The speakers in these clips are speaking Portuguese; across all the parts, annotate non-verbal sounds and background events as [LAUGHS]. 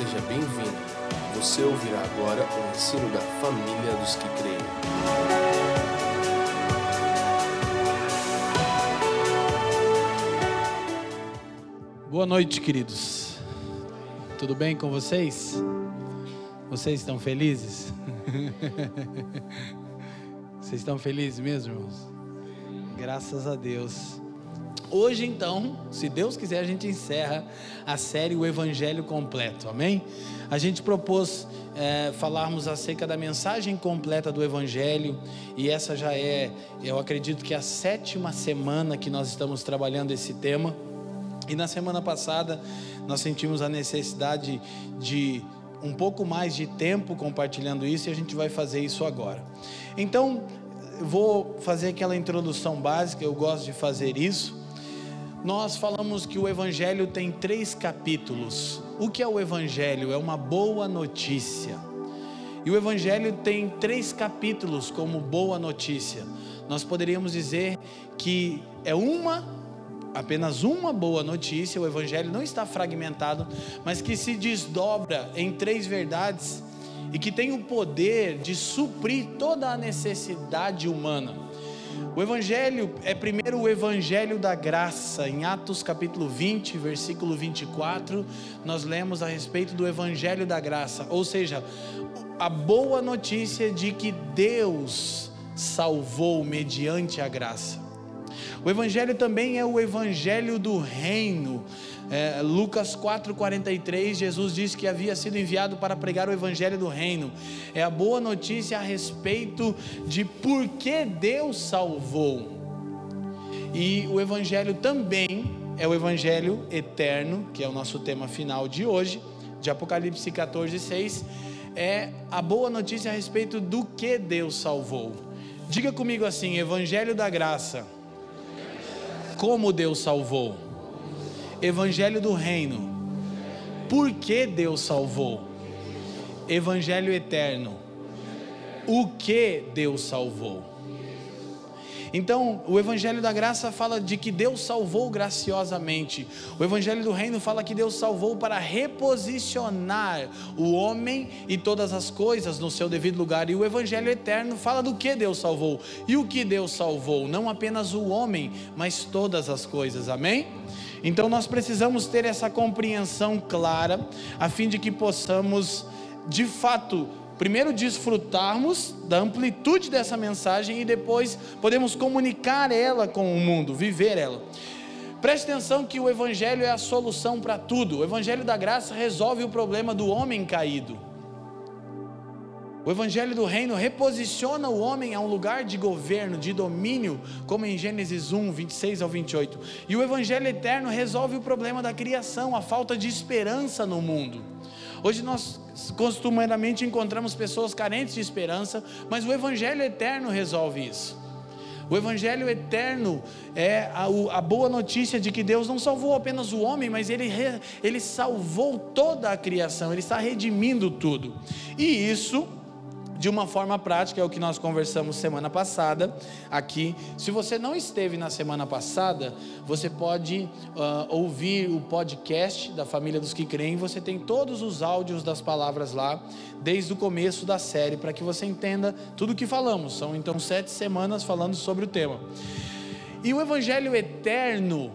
seja bem-vindo. Você ouvirá agora o ensino da família dos que creem. Boa noite, queridos. Tudo bem com vocês? Vocês estão felizes? [LAUGHS] Vocês estão felizes mesmo? Graças a Deus. Hoje, então, se Deus quiser, a gente encerra a série O Evangelho Completo, amém? A gente propôs é, falarmos acerca da mensagem completa do Evangelho, e essa já é, eu acredito que é a sétima semana que nós estamos trabalhando esse tema. E na semana passada, nós sentimos a necessidade de um pouco mais de tempo compartilhando isso, e a gente vai fazer isso agora. Então, vou fazer aquela introdução básica, eu gosto de fazer isso. Nós falamos que o Evangelho tem três capítulos. O que é o Evangelho? É uma boa notícia. E o Evangelho tem três capítulos como boa notícia. Nós poderíamos dizer que é uma, apenas uma boa notícia. O Evangelho não está fragmentado, mas que se desdobra em três verdades e que tem o poder de suprir toda a necessidade humana. O Evangelho é primeiro o Evangelho da graça. Em Atos capítulo 20, versículo 24, nós lemos a respeito do Evangelho da graça, ou seja, a boa notícia de que Deus salvou mediante a graça. O Evangelho também é o Evangelho do reino. É, Lucas 4,43, Jesus disse que havia sido enviado para pregar o Evangelho do Reino. É a boa notícia a respeito de por que Deus salvou. E o Evangelho também é o Evangelho eterno, que é o nosso tema final de hoje, de Apocalipse 14, 6. É a boa notícia a respeito do que Deus salvou. Diga comigo assim: Evangelho da graça. Como Deus salvou Evangelho do Reino. Por que Deus salvou? Evangelho eterno. O que Deus salvou? Então, o Evangelho da Graça fala de que Deus salvou graciosamente. O Evangelho do Reino fala que Deus salvou para reposicionar o homem e todas as coisas no seu devido lugar. E o Evangelho eterno fala do que Deus salvou. E o que Deus salvou? Não apenas o homem, mas todas as coisas. Amém? Então nós precisamos ter essa compreensão clara, a fim de que possamos, de fato, primeiro desfrutarmos da amplitude dessa mensagem e depois podemos comunicar ela com o mundo, viver ela. Preste atenção que o Evangelho é a solução para tudo. O Evangelho da graça resolve o problema do homem caído. O Evangelho do Reino reposiciona o homem a um lugar de governo, de domínio, como em Gênesis 1, 26 ao 28. E o Evangelho Eterno resolve o problema da criação, a falta de esperança no mundo. Hoje nós costumeiramente encontramos pessoas carentes de esperança, mas o Evangelho Eterno resolve isso. O Evangelho eterno é a, a, boa notícia de que Deus não salvou apenas o homem, mas ele, ele salvou toda a criação, Ele está redimindo tudo. E isso de uma forma prática, é o que nós conversamos semana passada aqui. Se você não esteve na semana passada, você pode uh, ouvir o podcast da Família dos que Creem. Você tem todos os áudios das palavras lá, desde o começo da série, para que você entenda tudo o que falamos. São então sete semanas falando sobre o tema. E o Evangelho Eterno,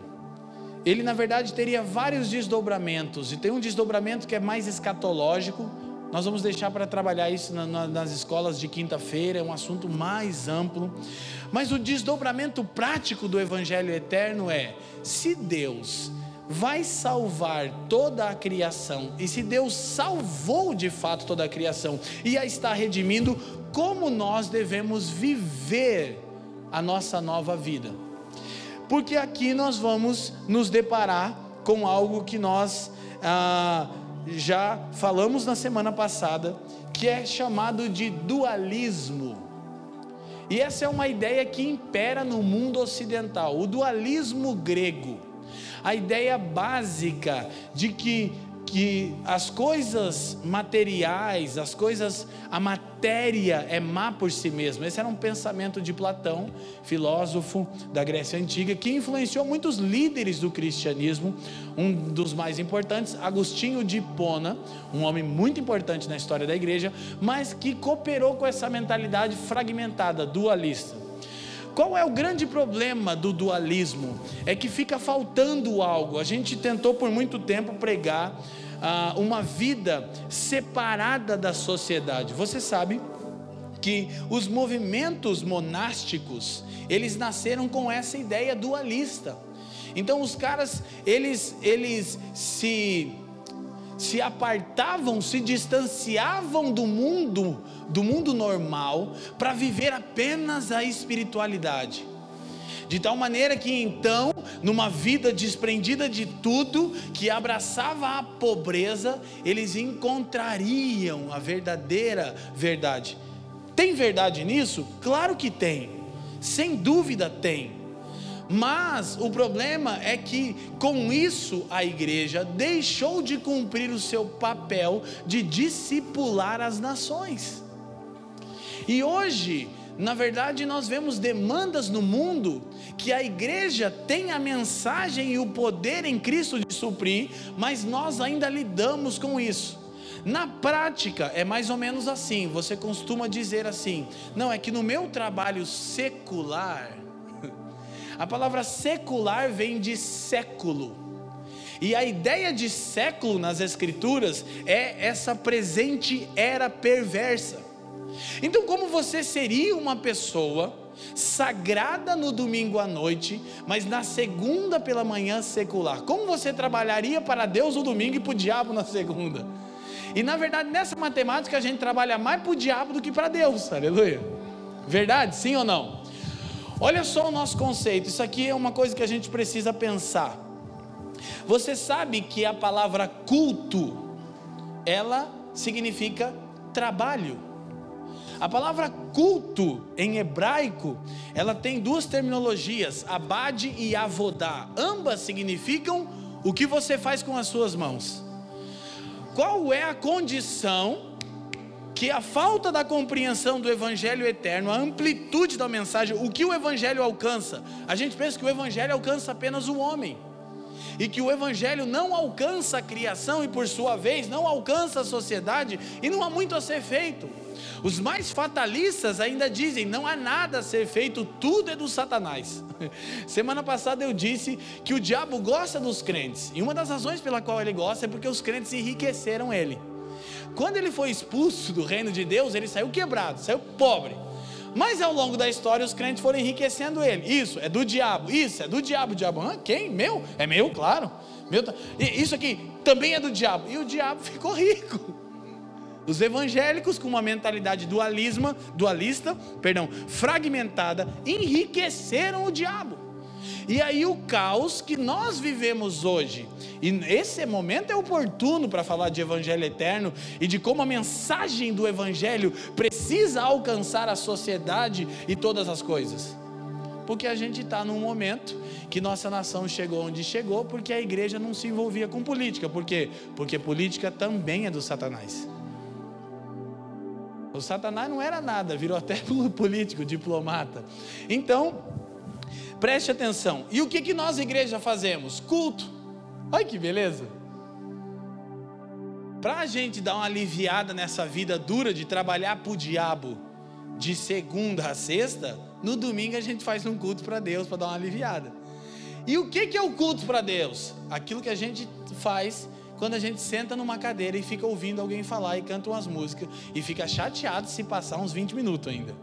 ele na verdade teria vários desdobramentos, e tem um desdobramento que é mais escatológico nós vamos deixar para trabalhar isso na, na, nas escolas de quinta-feira, é um assunto mais amplo. Mas o desdobramento prático do Evangelho eterno é: se Deus vai salvar toda a criação, e se Deus salvou de fato toda a criação e a está redimindo, como nós devemos viver a nossa nova vida? Porque aqui nós vamos nos deparar com algo que nós. Ah, já falamos na semana passada, que é chamado de dualismo. E essa é uma ideia que impera no mundo ocidental, o dualismo grego. A ideia básica de que, que as coisas materiais, as coisas, a matéria é má por si mesma. Esse era um pensamento de Platão, filósofo da Grécia Antiga, que influenciou muitos líderes do cristianismo. Um dos mais importantes, Agostinho de Hipona, um homem muito importante na história da igreja, mas que cooperou com essa mentalidade fragmentada, dualista. Qual é o grande problema do dualismo? É que fica faltando algo. A gente tentou por muito tempo pregar ah, uma vida separada da sociedade. Você sabe que os movimentos monásticos eles nasceram com essa ideia dualista. Então os caras eles eles se se apartavam, se distanciavam do mundo, do mundo normal, para viver apenas a espiritualidade. De tal maneira que então, numa vida desprendida de tudo, que abraçava a pobreza, eles encontrariam a verdadeira verdade. Tem verdade nisso? Claro que tem, sem dúvida tem. Mas o problema é que com isso a igreja deixou de cumprir o seu papel de discipular as nações. E hoje, na verdade, nós vemos demandas no mundo que a igreja tem a mensagem e o poder em Cristo de suprir, mas nós ainda lidamos com isso. Na prática é mais ou menos assim. Você costuma dizer assim: não, é que no meu trabalho secular, [LAUGHS] a palavra secular vem de século. E a ideia de século nas Escrituras é essa presente era perversa. Então, como você seria uma pessoa sagrada no domingo à noite, mas na segunda pela manhã secular? Como você trabalharia para Deus no domingo e para o diabo na segunda? E na verdade, nessa matemática, a gente trabalha mais para o diabo do que para Deus, aleluia. Verdade? Sim ou não? Olha só o nosso conceito, isso aqui é uma coisa que a gente precisa pensar. Você sabe que a palavra culto, ela significa trabalho. A palavra culto em hebraico, ela tem duas terminologias, abade e avodá. Ambas significam o que você faz com as suas mãos. Qual é a condição que a falta da compreensão do Evangelho eterno, a amplitude da mensagem, o que o Evangelho alcança, a gente pensa que o Evangelho alcança apenas o homem, e que o Evangelho não alcança a criação e por sua vez não alcança a sociedade, e não há muito a ser feito. Os mais fatalistas ainda dizem: não há nada a ser feito, tudo é do Satanás. [LAUGHS] Semana passada eu disse que o diabo gosta dos crentes, e uma das razões pela qual ele gosta é porque os crentes enriqueceram ele. Quando ele foi expulso do reino de Deus, ele saiu quebrado, saiu pobre. Mas ao longo da história, os crentes foram enriquecendo ele. Isso é do diabo, isso é do diabo. Diabo, quem? Meu? É meu, claro. Meu, isso aqui também é do diabo. E o diabo [LAUGHS] ficou rico. Os evangélicos, com uma mentalidade dualismo, dualista, perdão, fragmentada, enriqueceram o diabo. E aí o caos que nós vivemos hoje, e esse momento é oportuno para falar de evangelho eterno e de como a mensagem do evangelho precisa alcançar a sociedade e todas as coisas. Porque a gente está num momento que nossa nação chegou onde chegou, porque a igreja não se envolvia com política. Por quê? Porque política também é do Satanás. O Satanás não era nada, virou até [LAUGHS] político, diplomata. Então, Preste atenção. E o que, que nós, igreja, fazemos? Culto. Olha que beleza. Para a gente dar uma aliviada nessa vida dura de trabalhar para o diabo de segunda a sexta, no domingo a gente faz um culto para Deus para dar uma aliviada. E o que, que é o culto para Deus? Aquilo que a gente faz quando a gente senta numa cadeira e fica ouvindo alguém falar e canta umas músicas e fica chateado se passar uns 20 minutos ainda.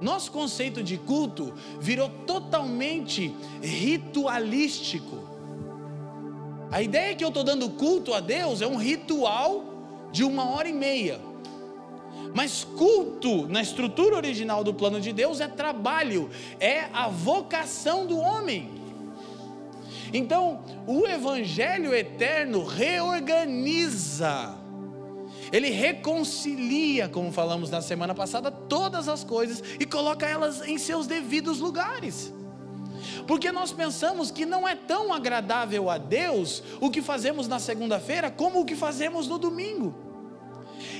Nosso conceito de culto virou totalmente ritualístico. A ideia que eu estou dando culto a Deus é um ritual de uma hora e meia. Mas culto, na estrutura original do plano de Deus, é trabalho, é a vocação do homem. Então, o Evangelho eterno reorganiza ele reconcilia, como falamos na semana passada, todas as coisas e coloca elas em seus devidos lugares. Porque nós pensamos que não é tão agradável a Deus o que fazemos na segunda-feira como o que fazemos no domingo.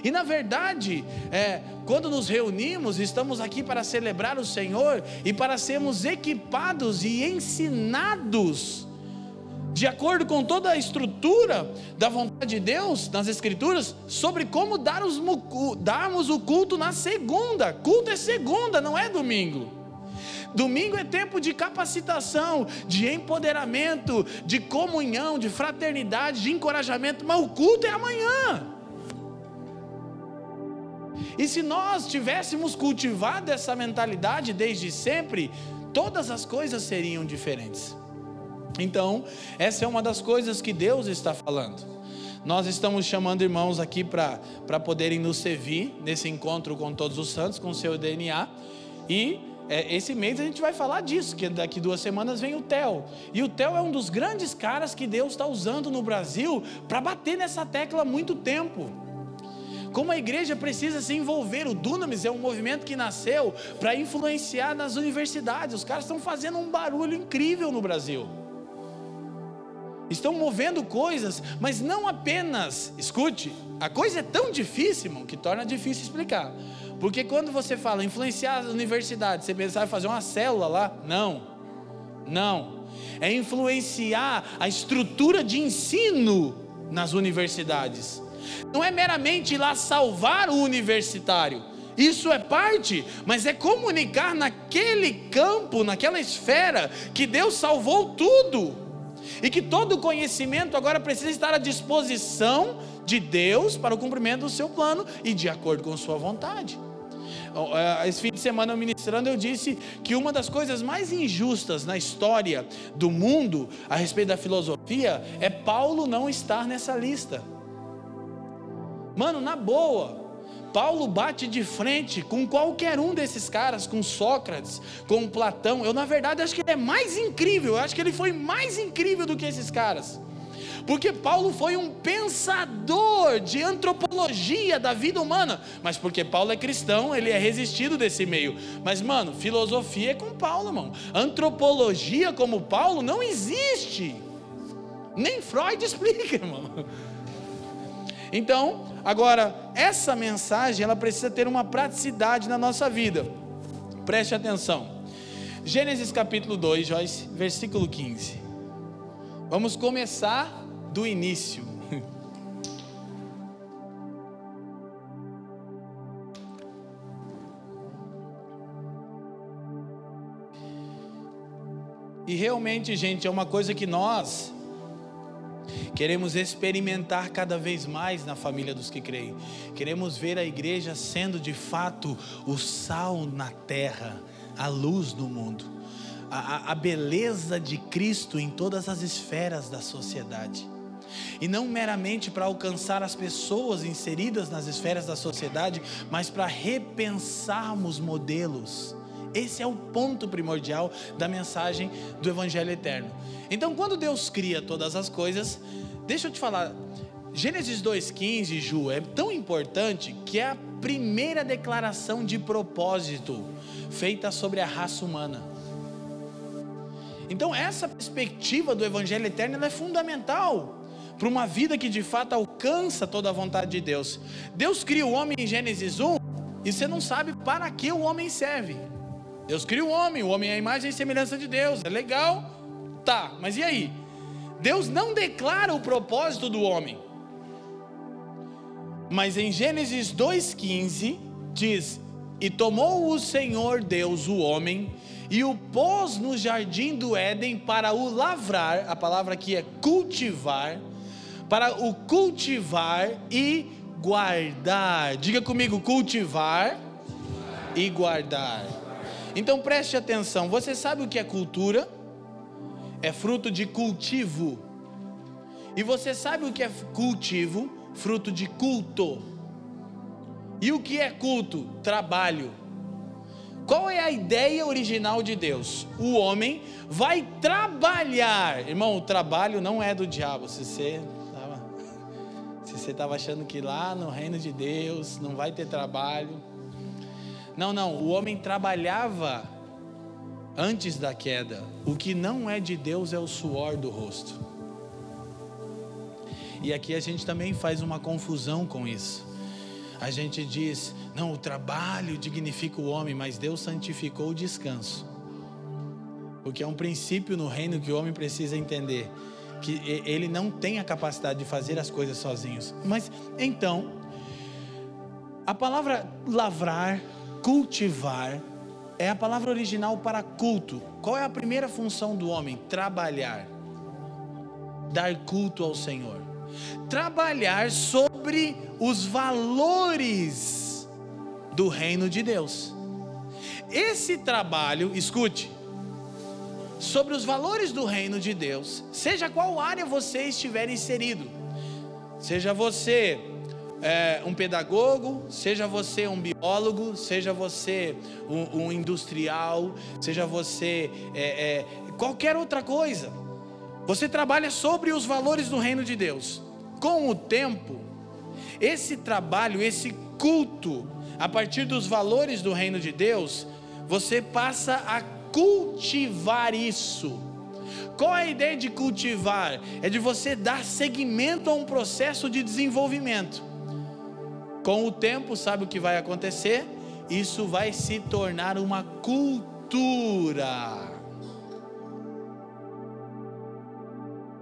E na verdade, é, quando nos reunimos, estamos aqui para celebrar o Senhor e para sermos equipados e ensinados, de acordo com toda a estrutura da vontade de Deus nas Escrituras, sobre como dar os, darmos o culto na segunda. Culto é segunda, não é domingo. Domingo é tempo de capacitação, de empoderamento, de comunhão, de fraternidade, de encorajamento, mas o culto é amanhã. E se nós tivéssemos cultivado essa mentalidade desde sempre, todas as coisas seriam diferentes. Então, essa é uma das coisas que Deus está falando. Nós estamos chamando irmãos aqui para poderem nos servir nesse encontro com todos os santos, com o seu DNA. E é, esse mês a gente vai falar disso, que daqui duas semanas vem o Theo. E o Theo é um dos grandes caras que Deus está usando no Brasil para bater nessa tecla há muito tempo. Como a igreja precisa se envolver, o Dunamis é um movimento que nasceu para influenciar nas universidades. Os caras estão fazendo um barulho incrível no Brasil. Estão movendo coisas, mas não apenas, escute, a coisa é tão difícil que torna difícil explicar. Porque quando você fala influenciar as universidades, você pensa em fazer uma célula lá? Não. Não. É influenciar a estrutura de ensino nas universidades não é meramente ir lá salvar o universitário. Isso é parte, mas é comunicar naquele campo, naquela esfera, que Deus salvou tudo. E que todo conhecimento agora precisa estar à disposição de Deus para o cumprimento do seu plano e de acordo com sua vontade. Esse fim de semana eu ministrando, eu disse que uma das coisas mais injustas na história do mundo a respeito da filosofia é Paulo não estar nessa lista. Mano, na boa. Paulo bate de frente com qualquer um desses caras, com Sócrates, com Platão. Eu, na verdade, acho que ele é mais incrível. Eu acho que ele foi mais incrível do que esses caras. Porque Paulo foi um pensador de antropologia da vida humana. Mas porque Paulo é cristão, ele é resistido desse meio. Mas, mano, filosofia é com Paulo, irmão. Antropologia como Paulo não existe. Nem Freud [LAUGHS] explica, irmão. Então, agora, essa mensagem, ela precisa ter uma praticidade na nossa vida. Preste atenção. Gênesis capítulo 2, Joyce, versículo 15. Vamos começar do início. [LAUGHS] E realmente, gente, é uma coisa que nós Queremos experimentar cada vez mais na família dos que creem. Queremos ver a igreja sendo de fato o sal na terra, a luz no mundo, a, a beleza de Cristo em todas as esferas da sociedade. E não meramente para alcançar as pessoas inseridas nas esferas da sociedade, mas para repensarmos modelos. Esse é o ponto primordial da mensagem do Evangelho Eterno. Então, quando Deus cria todas as coisas, deixa eu te falar, Gênesis 2,15, Ju, é tão importante que é a primeira declaração de propósito feita sobre a raça humana. Então, essa perspectiva do Evangelho Eterno é fundamental para uma vida que de fato alcança toda a vontade de Deus. Deus cria o homem em Gênesis 1 e você não sabe para que o homem serve. Deus cria o homem, o homem é a imagem e semelhança de Deus, é legal, Tá, mas e aí? Deus não declara o propósito do homem. Mas em Gênesis 2,15 diz: E tomou o Senhor Deus o homem e o pôs no jardim do Éden para o lavrar, a palavra aqui é cultivar, para o cultivar e guardar. Diga comigo, cultivar e guardar. Então preste atenção, você sabe o que é cultura? é fruto de cultivo. E você sabe o que é cultivo? Fruto de culto. E o que é culto? Trabalho. Qual é a ideia original de Deus? O homem vai trabalhar. Irmão, o trabalho não é do diabo. Se você estava [LAUGHS] achando que lá no reino de Deus não vai ter trabalho. Não, não. O homem trabalhava antes da queda, o que não é de Deus é o suor do rosto. E aqui a gente também faz uma confusão com isso. A gente diz, não, o trabalho dignifica o homem, mas Deus santificou o descanso. Porque é um princípio no reino que o homem precisa entender que ele não tem a capacidade de fazer as coisas sozinhos. Mas então, a palavra lavrar, cultivar, é a palavra original para culto. Qual é a primeira função do homem? Trabalhar. Dar culto ao Senhor. Trabalhar sobre os valores do reino de Deus. Esse trabalho, escute, sobre os valores do reino de Deus, seja qual área você estiver inserido, seja você é, um pedagogo, seja você um biólogo, seja você um, um industrial, seja você é, é, qualquer outra coisa, você trabalha sobre os valores do reino de Deus. Com o tempo, esse trabalho, esse culto, a partir dos valores do reino de Deus, você passa a cultivar isso. Qual é a ideia de cultivar? É de você dar seguimento a um processo de desenvolvimento. Com o tempo, sabe o que vai acontecer? Isso vai se tornar uma cultura.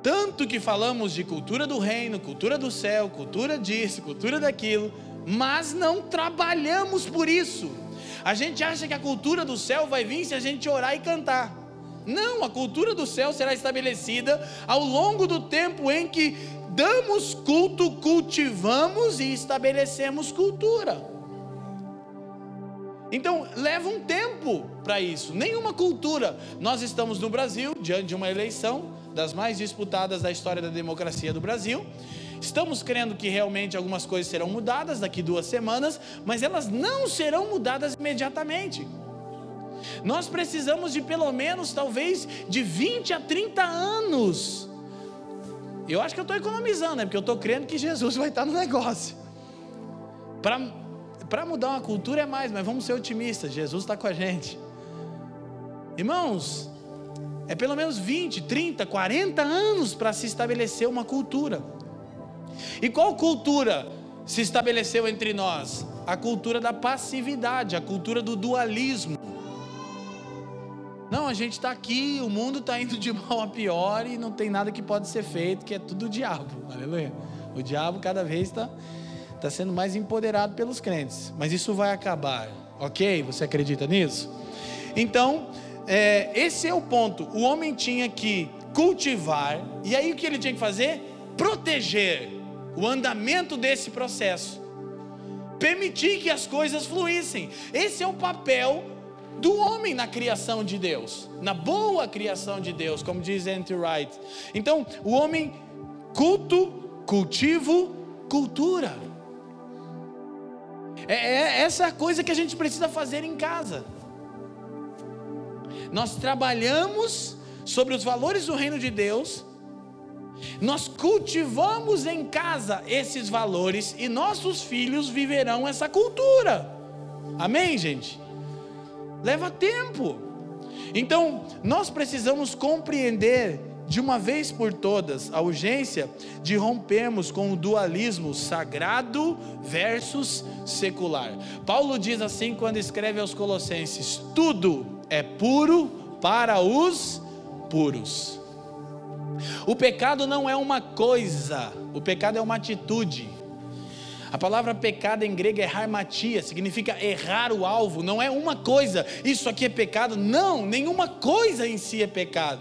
Tanto que falamos de cultura do reino, cultura do céu, cultura disso, cultura daquilo, mas não trabalhamos por isso. A gente acha que a cultura do céu vai vir se a gente orar e cantar. Não, a cultura do céu será estabelecida ao longo do tempo em que damos culto, cultivamos e estabelecemos cultura. Então, leva um tempo para isso. Nenhuma cultura. Nós estamos no Brasil, diante de uma eleição das mais disputadas da história da democracia do Brasil. Estamos crendo que realmente algumas coisas serão mudadas daqui duas semanas, mas elas não serão mudadas imediatamente. Nós precisamos de pelo menos, talvez, de 20 a 30 anos. Eu acho que eu estou economizando, né? porque eu estou crendo que Jesus vai estar no negócio. Para mudar uma cultura é mais, mas vamos ser otimistas. Jesus está com a gente. Irmãos, é pelo menos 20, 30, 40 anos para se estabelecer uma cultura. E qual cultura se estabeleceu entre nós? A cultura da passividade, a cultura do dualismo. A gente está aqui, o mundo está indo de [LAUGHS] mal a pior e não tem nada que pode ser feito, que é tudo o diabo. [LAUGHS] Aleluia. O diabo cada vez está tá sendo mais empoderado pelos crentes. Mas isso vai acabar, ok? Você acredita nisso? Então, é, esse é o ponto. O homem tinha que cultivar, e aí o que ele tinha que fazer? Proteger o andamento desse processo, permitir que as coisas fluíssem. Esse é o papel do homem na criação de Deus, na boa criação de Deus, como diz Andrew Wright. Então, o homem culto, cultivo, cultura. É, é essa coisa que a gente precisa fazer em casa. Nós trabalhamos sobre os valores do reino de Deus nós cultivamos em casa esses valores e nossos filhos viverão essa cultura. Amém, gente? Leva tempo. Então, nós precisamos compreender de uma vez por todas a urgência de rompermos com o dualismo sagrado versus secular. Paulo diz assim quando escreve aos Colossenses: tudo é puro para os puros. O pecado não é uma coisa, o pecado é uma atitude. A palavra pecado em grego é harmatia, significa errar o alvo, não é uma coisa, isso aqui é pecado, não, nenhuma coisa em si é pecado.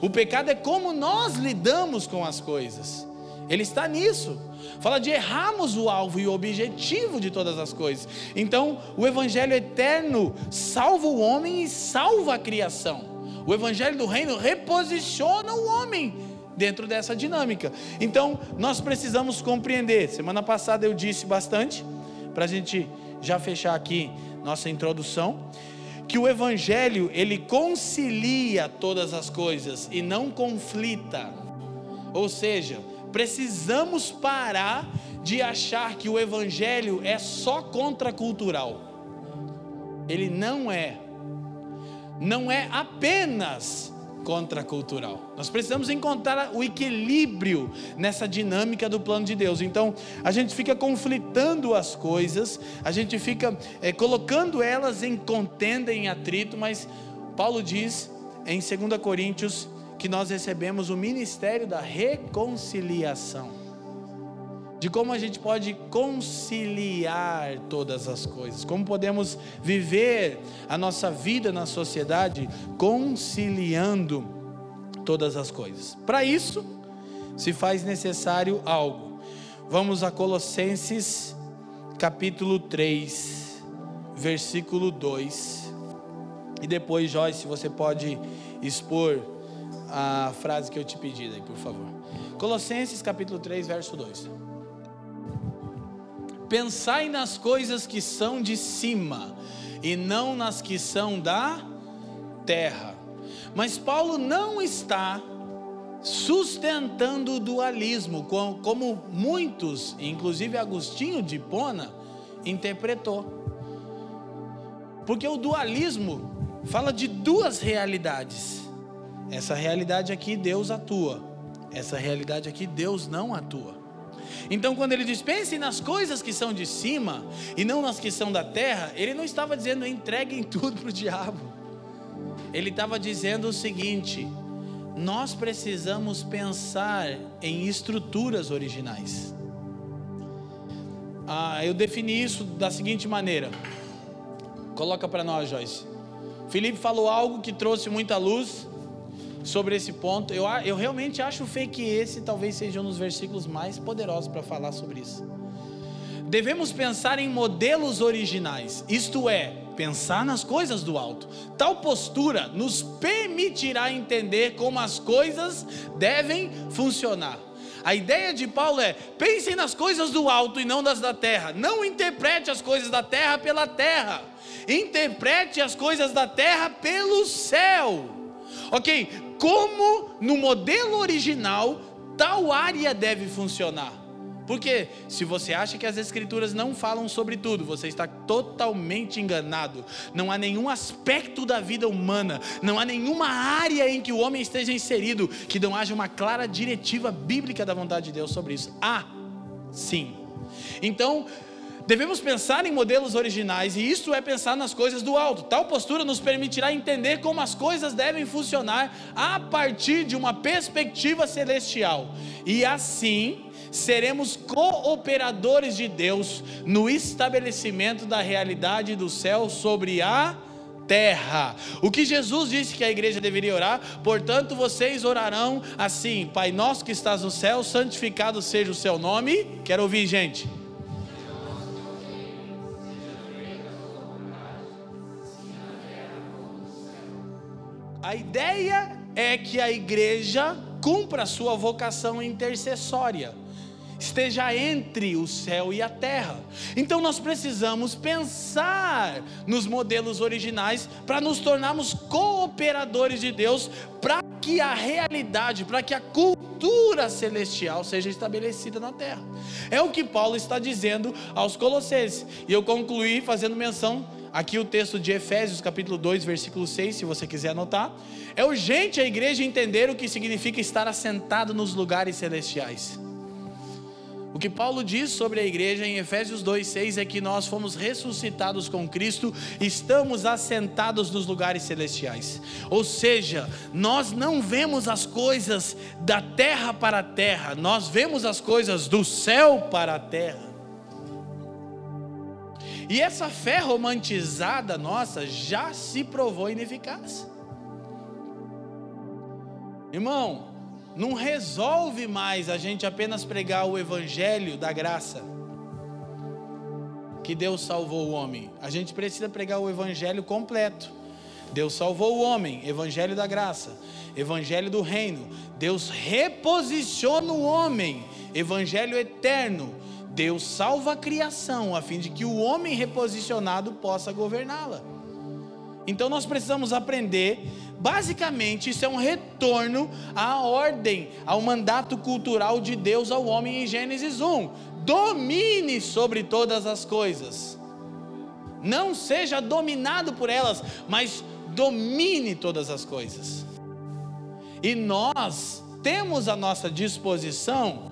O pecado é como nós lidamos com as coisas, ele está nisso. Fala de errarmos o alvo e o objetivo de todas as coisas. Então, o Evangelho eterno salva o homem e salva a criação. O evangelho do reino reposiciona o homem dentro dessa dinâmica. Então, nós precisamos compreender. Semana passada eu disse bastante, para a gente já fechar aqui nossa introdução, que o evangelho ele concilia todas as coisas e não conflita. Ou seja, precisamos parar de achar que o evangelho é só contracultural. Ele não é. não é apenas contracultural. Nós precisamos encontrar o equilíbrio nessa dinâmica do plano de Deus. Então, a gente fica conflitando as coisas, a gente fica é, colocando elas em contenda, em atrito, mas Paulo diz em 2 Coríntios que nós recebemos o ministério da reconciliação. De como a gente pode conciliar todas as coisas, como podemos viver a nossa vida na sociedade conciliando todas as coisas. Para isso, se faz necessário algo. Vamos a Colossenses capítulo 3, versículo 2. E depois, Joyce, você pode expor a frase que eu te pedi aí, por favor. Colossenses capítulo 3, verso 2. Pensai nas coisas que são de cima e não nas que são da terra. Mas Paulo não está sustentando o dualismo, como muitos, inclusive Agostinho de Pona, interpretou. Porque o dualismo fala de duas realidades. Essa realidade aqui Deus atua. Essa realidade aqui Deus não atua. Então, quando ele diz, pense nas coisas que são de cima e não nas que são da terra, ele não estava dizendo entreguem tudo para o diabo. Ele estava dizendo o seguinte: nós precisamos pensar em estruturas originais. Ah, eu defini isso da seguinte maneira. Coloca para nós, Joyce. Felipe falou algo que trouxe muita luz sobre esse ponto. Eu, eu realmente acho feio que esse talvez seja um dos versículos mais poderosos para falar sobre isso. Devemos pensar em modelos originais, isto é, pensar nas coisas do alto. Tal postura nos permitirá entender como as coisas devem funcionar. A ideia de Paulo é: pensem nas coisas do alto e não das da terra. Não interprete as coisas da terra pela terra. Interprete as coisas da terra pelo céu. Ok? Como no modelo original tal área deve funcionar. Porque se você acha que as escrituras não falam sobre tudo, você está totalmente enganado. Não há nenhum aspecto da vida humana, não há nenhuma área em que o homem esteja inserido que não haja uma clara diretiva bíblica da vontade de Deus sobre isso. Há, sim. Então, Devemos pensar em modelos originais e isso é pensar nas coisas do alto. Tal postura nos permitirá entender como as coisas devem funcionar a partir de uma perspectiva celestial. E assim, seremos cooperadores de Deus no estabelecimento da realidade do céu sobre a terra. O que Jesus disse que a igreja deveria orar, portanto vocês orarão assim: Pai nosso que estás no céu, santificado seja o seu nome. Quero ouvir, gente. A ideia é que a igreja cumpra a sua vocação intercessória, esteja entre o céu e a terra. Então nós precisamos pensar nos modelos originais para nos tornarmos cooperadores de Deus, para que a realidade, para que a cultura celestial seja estabelecida na terra. É o que Paulo está dizendo aos Colossenses. E eu concluí fazendo menção aqui o texto de Efésios, capítulo 2, versículo 6, se você quiser anotar. É urgente a igreja entender o que significa estar assentado nos lugares celestiais. O que Paulo diz sobre a igreja em Efésios 2,6 é que nós fomos ressuscitados com Cristo, estamos assentados nos lugares celestiais. Ou seja, nós não vemos as coisas da terra para a terra, nós vemos as coisas do céu para a terra. E essa fé romantizada nossa já se provou ineficaz. Irmão, não resolve mais a gente apenas pregar o evangelho da graça. Que Deus salvou o homem. A gente precisa pregar o evangelho completo. Deus salvou o homem, evangelho da graça, evangelho do reino. Deus reposiciona o homem, evangelho eterno, Deus salva a criação a fim de que o homem reposicionado possa governá-la. Então nós precisamos aprender, basicamente, isso é um retorno à ordem, ao mandato cultural de Deus ao homem em Gênesis 1. Domine sobre todas as coisas. Não seja dominado por elas, mas domine todas as coisas. E nós temos à nossa disposição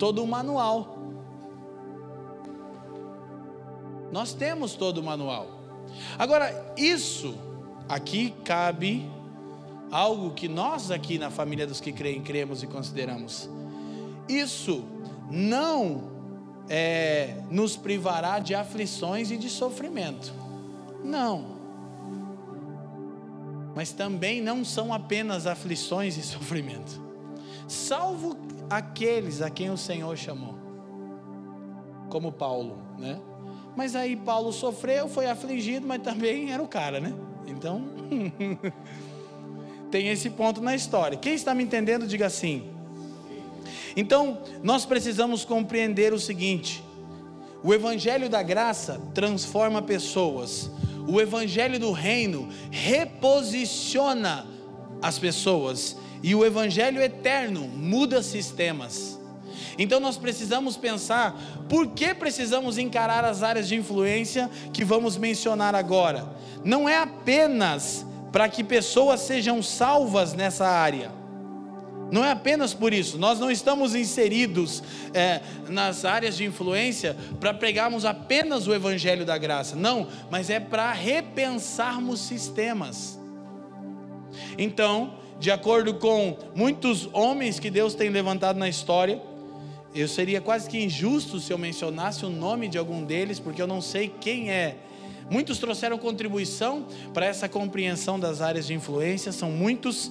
todo o manual. Nós temos todo o manual. Agora, isso aqui cabe algo que nós aqui na família dos que creem, cremos e consideramos. Isso não é, nos privará de aflições e de sofrimento. Não. Mas também não são apenas aflições e sofrimento. Salvo aqueles a quem o Senhor chamou. Como Paulo, né? Mas aí Paulo sofreu, foi afligido, mas também era o cara, né? Então, [LAUGHS] tem esse ponto na história. Quem está me entendendo, diga assim. Então, nós precisamos compreender o seguinte: o Evangelho da graça transforma pessoas, o Evangelho do reino reposiciona as pessoas, e o Evangelho eterno muda sistemas. Então nós precisamos pensar por que precisamos encarar as áreas de influência que vamos mencionar agora. Não é apenas para que pessoas sejam salvas nessa área. Não é apenas por isso, nós não estamos inseridos é, nas áreas de influência para pregarmos apenas o Evangelho da graça, não, mas é para repensarmos sistemas. Então, de acordo com muitos homens que Deus tem levantado na história, eu seria quase que injusto se eu mencionasse o nome de algum deles, porque eu não sei quem é Muitos trouxeram contribuição para essa compreensão das áreas de influência, são muitos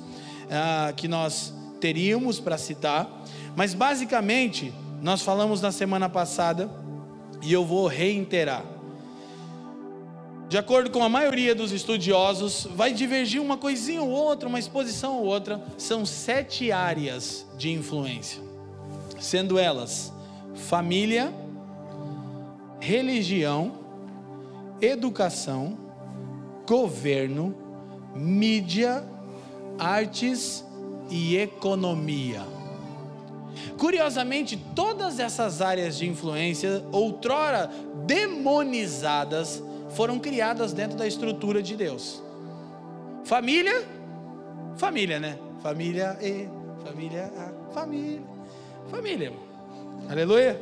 ah, que nós teríamos para citar, mas basicamente nós falamos na semana passada e eu vou reiterar. De acordo com a maioria dos estudiosos, vai divergir uma coisinha ou outra, uma exposição ou outra, são sete áreas de influência, sendo elas família, religião, educação, governo, mídia, artes e economia. Curiosamente, todas essas áreas de influência, outrora demonizadas, foram criadas dentro da estrutura de Deus. Família, família, né? Família e família a, família, família. Aleluia.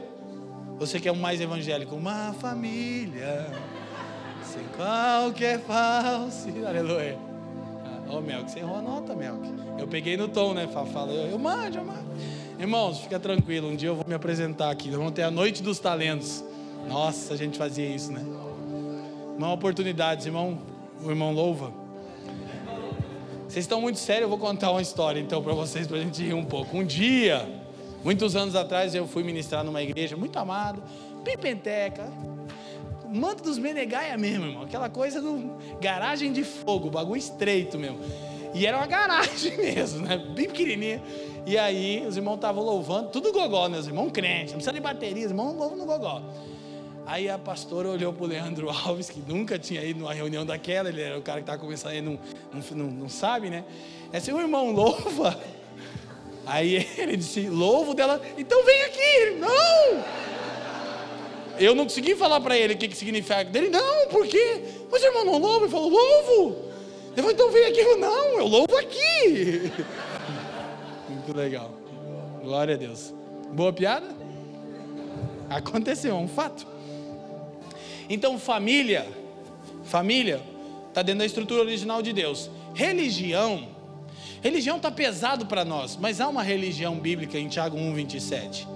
Você quer um mais evangélico? Uma família sem qualquer falso. [LAUGHS] Aleluia. Ô, oh, Melk, você errou a nota, Melk. Eu peguei no tom, né? Fala, eu, eu mando, eu mando. Irmãos, fica tranquilo. Um dia eu vou me apresentar aqui. Vamos ter a noite dos talentos. Nossa, a gente fazia isso, né? Uma oportunidade, irmão. O irmão louva. Vocês estão muito sérios, eu vou contar uma história então para vocês, para a gente rir um pouco. Um dia, muitos anos atrás, eu fui ministrar numa igreja muito amada, pipenteca, manto dos Menegaia mesmo, irmão. Aquela coisa do garagem de fogo, bagulho estreito mesmo. E era uma garagem [LAUGHS] mesmo, né? Bem pequenininha. E aí os irmãos estavam louvando, tudo gogó, né? Os irmãos crentes, não precisa de bateria, os irmãos louvam no gogó. Aí a pastora olhou para o Leandro Alves, que nunca tinha ido numa reunião daquela, ele era o cara que estava começando aí, não, não, não, sabe, né? É assim, o irmão louva. [LAUGHS] Aí ele disse, louvo dela, então vem aqui. Não! Eu não consegui falar para ele o que, que significa dele. Não, por quê? Mas irmão não louvo? Ele falou, louvo. Ele falou, então vem aqui. Eu, não, eu louvo aqui. [LAUGHS] Muito legal. Glória a Deus. Boa piada? Aconteceu, é um fato. Então, família, família, está dentro da estrutura original de Deus. Religião, religião está pesado para nós, mas há uma religião bíblica em Tiago 1, 27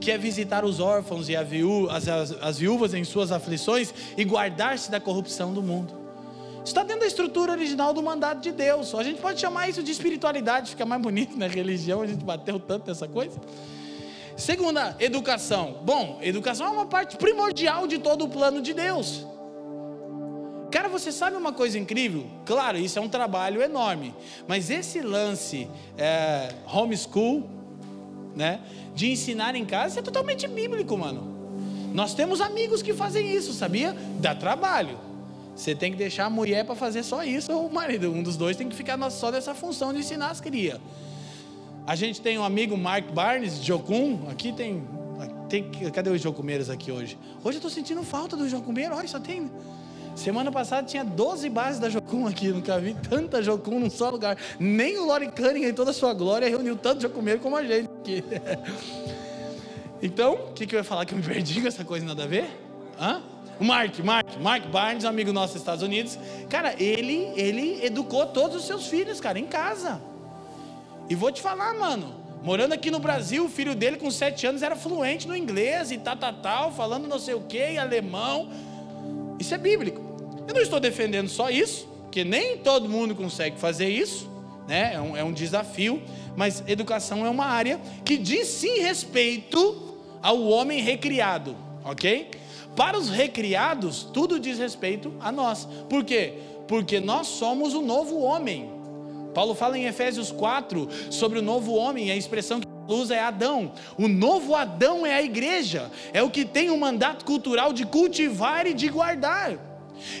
que é visitar os órfãos e viú, as, as, as viúvas em suas aflições e guardar-se da corrupção do mundo. Está dentro da estrutura original do mandato de Deus. A gente pode chamar isso de espiritualidade, fica mais bonito, né? Religião, a gente bateu tanto nessa coisa. Segunda, educação. Bom, educação é uma parte primordial de todo o plano de Deus. Cara, você sabe uma coisa incrível? Claro, isso é um trabalho enorme, mas esse lance é, homeschool, né? de ensinar em casa, é totalmente bíblico, mano. Nós temos amigos que fazem isso, sabia? Dá trabalho. Você tem que deixar a mulher para fazer só isso, ou o marido, um dos dois tem que ficar só dessa função de ensinar as crias. A gente tem um amigo, Mark Barnes, Jocum, aqui tem, tem cadê os Jocumeiros aqui hoje? Hoje eu estou sentindo falta do Jocumeiro, olha, só tem Semana passada tinha 12 bases da Jocum aqui, nunca vi tanta Jocum num só lugar. Nem o Lori Cunningham em toda a sua glória reuniu tanto Jocumeiro como a gente aqui. [LAUGHS] Então, o que, que eu ia falar que eu me perdi com essa coisa nada a ver? Hã? O Mark, Mark, Mark Barnes, amigo nosso dos Estados Unidos. Cara, ele, ele educou todos os seus filhos, cara, em casa. E vou te falar, mano. Morando aqui no Brasil, o filho dele com sete anos era fluente no inglês e tal, tal, tal, falando não sei o que, alemão. Isso é bíblico. Eu não estou defendendo só isso, porque nem todo mundo consegue fazer isso, né? É um, é um desafio, mas educação é uma área que diz sim respeito ao homem recriado, ok? Para os recriados, tudo diz respeito a nós. Por quê? Porque nós somos o novo homem. Paulo fala em Efésios 4 sobre o novo homem, a expressão que usa é Adão. O novo Adão é a igreja, é o que tem o mandato cultural de cultivar e de guardar.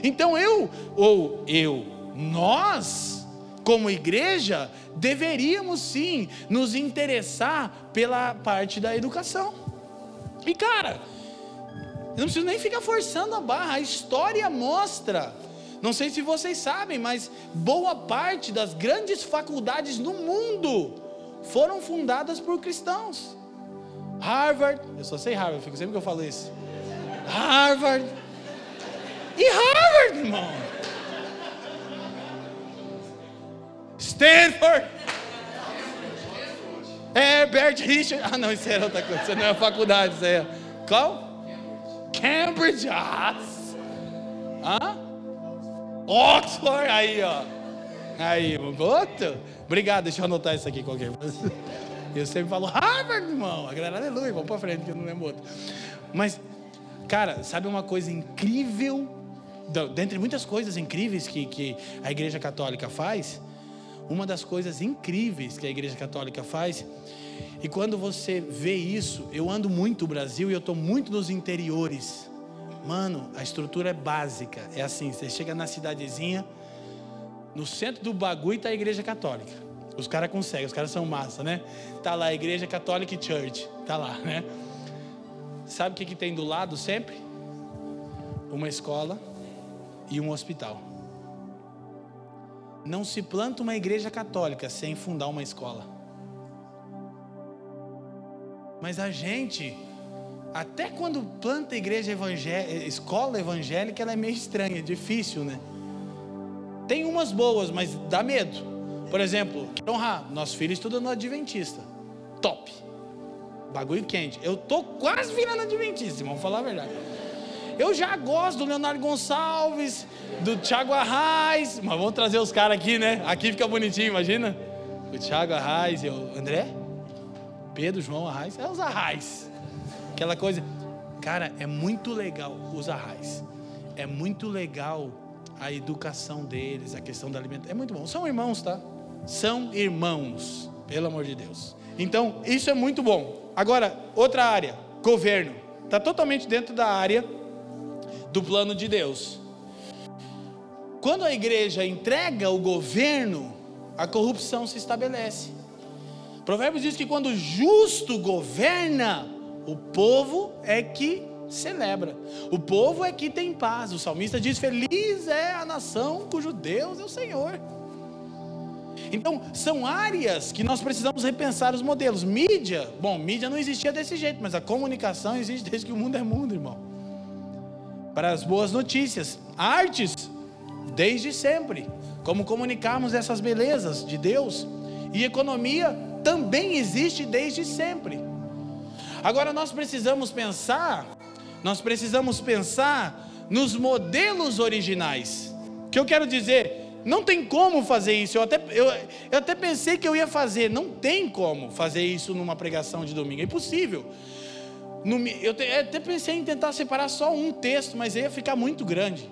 Então eu, ou eu, nós, como igreja, deveríamos sim nos interessar pela parte da educação. E cara, eu não preciso nem ficar forçando a barra, a história mostra não sei se vocês sabem, mas boa parte das grandes faculdades no mundo foram fundadas por cristãos. Harvard, eu só sei Harvard, fico sempre que eu falo isso. Harvard. E Harvard, irmão. Stanford. É, Bert Richard. Ah, não, isso era outra coisa. Isso não é faculdade, isso é. Qual? Cambridge. Ah. Oxford, aí ó. Aí, outro. Obrigado, deixa eu anotar isso aqui qualquer coisa. Eu sempre falo Harvard, irmão. Aleluia, vamos para frente que eu não lembro outro. Mas, cara, sabe uma coisa incrível? Dentre muitas coisas incríveis que, que a Igreja Católica faz, uma das coisas incríveis que a Igreja Católica faz, e quando você vê isso, eu ando muito no Brasil e eu estou muito nos interiores. Mano, a estrutura é básica. É assim: você chega na cidadezinha, no centro do bagulho está a igreja católica. Os caras conseguem, os caras são massa, né? Tá lá a igreja católica church, tá lá, né? Sabe o que, que tem do lado sempre? Uma escola e um hospital. Não se planta uma igreja católica sem fundar uma escola. Mas a gente até quando planta igreja evangélica, escola evangélica, ela é meio estranha, difícil, né? Tem umas boas, mas dá medo. Por exemplo, honrar, nosso filho estuda no Adventista. Top. Bagulho quente. Eu tô quase virando Adventista, vamos falar a verdade. Eu já gosto do Leonardo Gonçalves, do Thiago Arraes, mas vamos trazer os caras aqui, né? Aqui fica bonitinho, imagina. O Thiago Arraes e o André? Pedro, João Arraes. É os Arraes. Aquela coisa. Cara, é muito legal os arrais. É muito legal a educação deles, a questão da alimentação. É muito bom. São irmãos, tá? São irmãos, pelo amor de Deus. Então, isso é muito bom. Agora, outra área, governo. Está totalmente dentro da área do plano de Deus. Quando a igreja entrega o governo, a corrupção se estabelece. Provérbios diz que quando o justo governa, o povo é que celebra. O povo é que tem paz. O salmista diz: Feliz é a nação cujo Deus é o Senhor. Então, são áreas que nós precisamos repensar os modelos. Mídia, bom, mídia não existia desse jeito, mas a comunicação existe desde que o mundo é mundo, irmão. Para as boas notícias. Artes, desde sempre. Como comunicarmos essas belezas de Deus. E economia também existe desde sempre. Agora nós precisamos pensar, nós precisamos pensar nos modelos originais. Que eu quero dizer, não tem como fazer isso. Eu até, eu, eu até pensei que eu ia fazer. Não tem como fazer isso numa pregação de domingo. É impossível. No, eu, te, eu até pensei em tentar separar só um texto, mas ia ficar muito grande.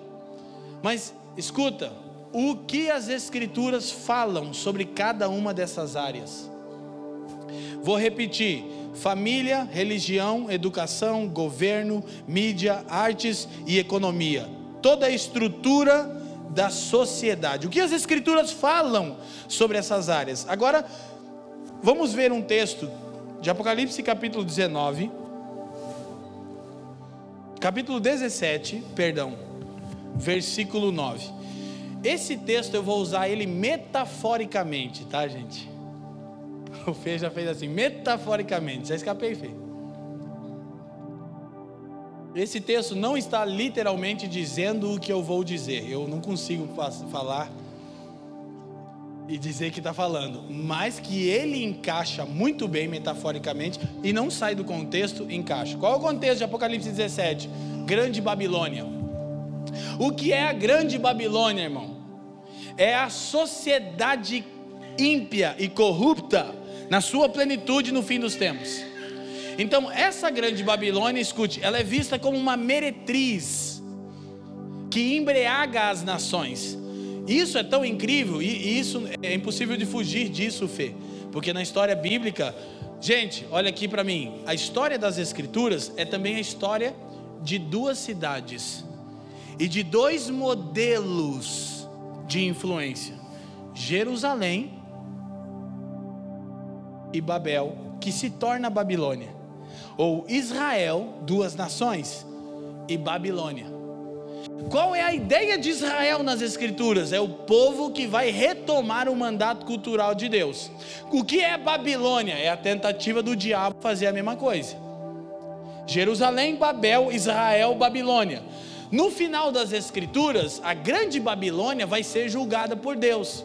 Mas escuta, o que as Escrituras falam sobre cada uma dessas áreas? Vou repetir: família, religião, educação, governo, mídia, artes e economia. Toda a estrutura da sociedade. O que as Escrituras falam sobre essas áreas? Agora, vamos ver um texto de Apocalipse, capítulo 19, capítulo 17, perdão. versículo 9. Esse texto eu vou usar ele metaforicamente, tá, gente? O Fê já fez assim, metaforicamente. Já escapei, Fê. Esse texto não está literalmente dizendo o que eu vou dizer. Eu não consigo falar e dizer que está falando, mas que ele encaixa muito bem metaforicamente e não sai do contexto, encaixa. Qual é o contexto de Apocalipse 17? Grande Babilônia. O que é a Grande Babilônia, irmão? É a sociedade ímpia e corrupta na sua plenitude no fim dos tempos. Então, essa grande Babilônia, escute, ela é vista como uma meretriz que embriaga as nações. Isso é tão incrível e isso é impossível de fugir disso, Fê, porque na história bíblica, gente, olha aqui para mim, a história das Escrituras é também a história de duas cidades e de dois modelos de influência: Jerusalém e Babel, que se torna Babilônia, ou Israel, duas nações, e Babilônia. Qual é a ideia de Israel nas Escrituras? É o povo que vai retomar o mandato cultural de Deus. O que é Babilônia? É a tentativa do diabo fazer a mesma coisa. Jerusalém, Babel, Israel, Babilônia. No final das Escrituras, a grande Babilônia vai ser julgada por Deus.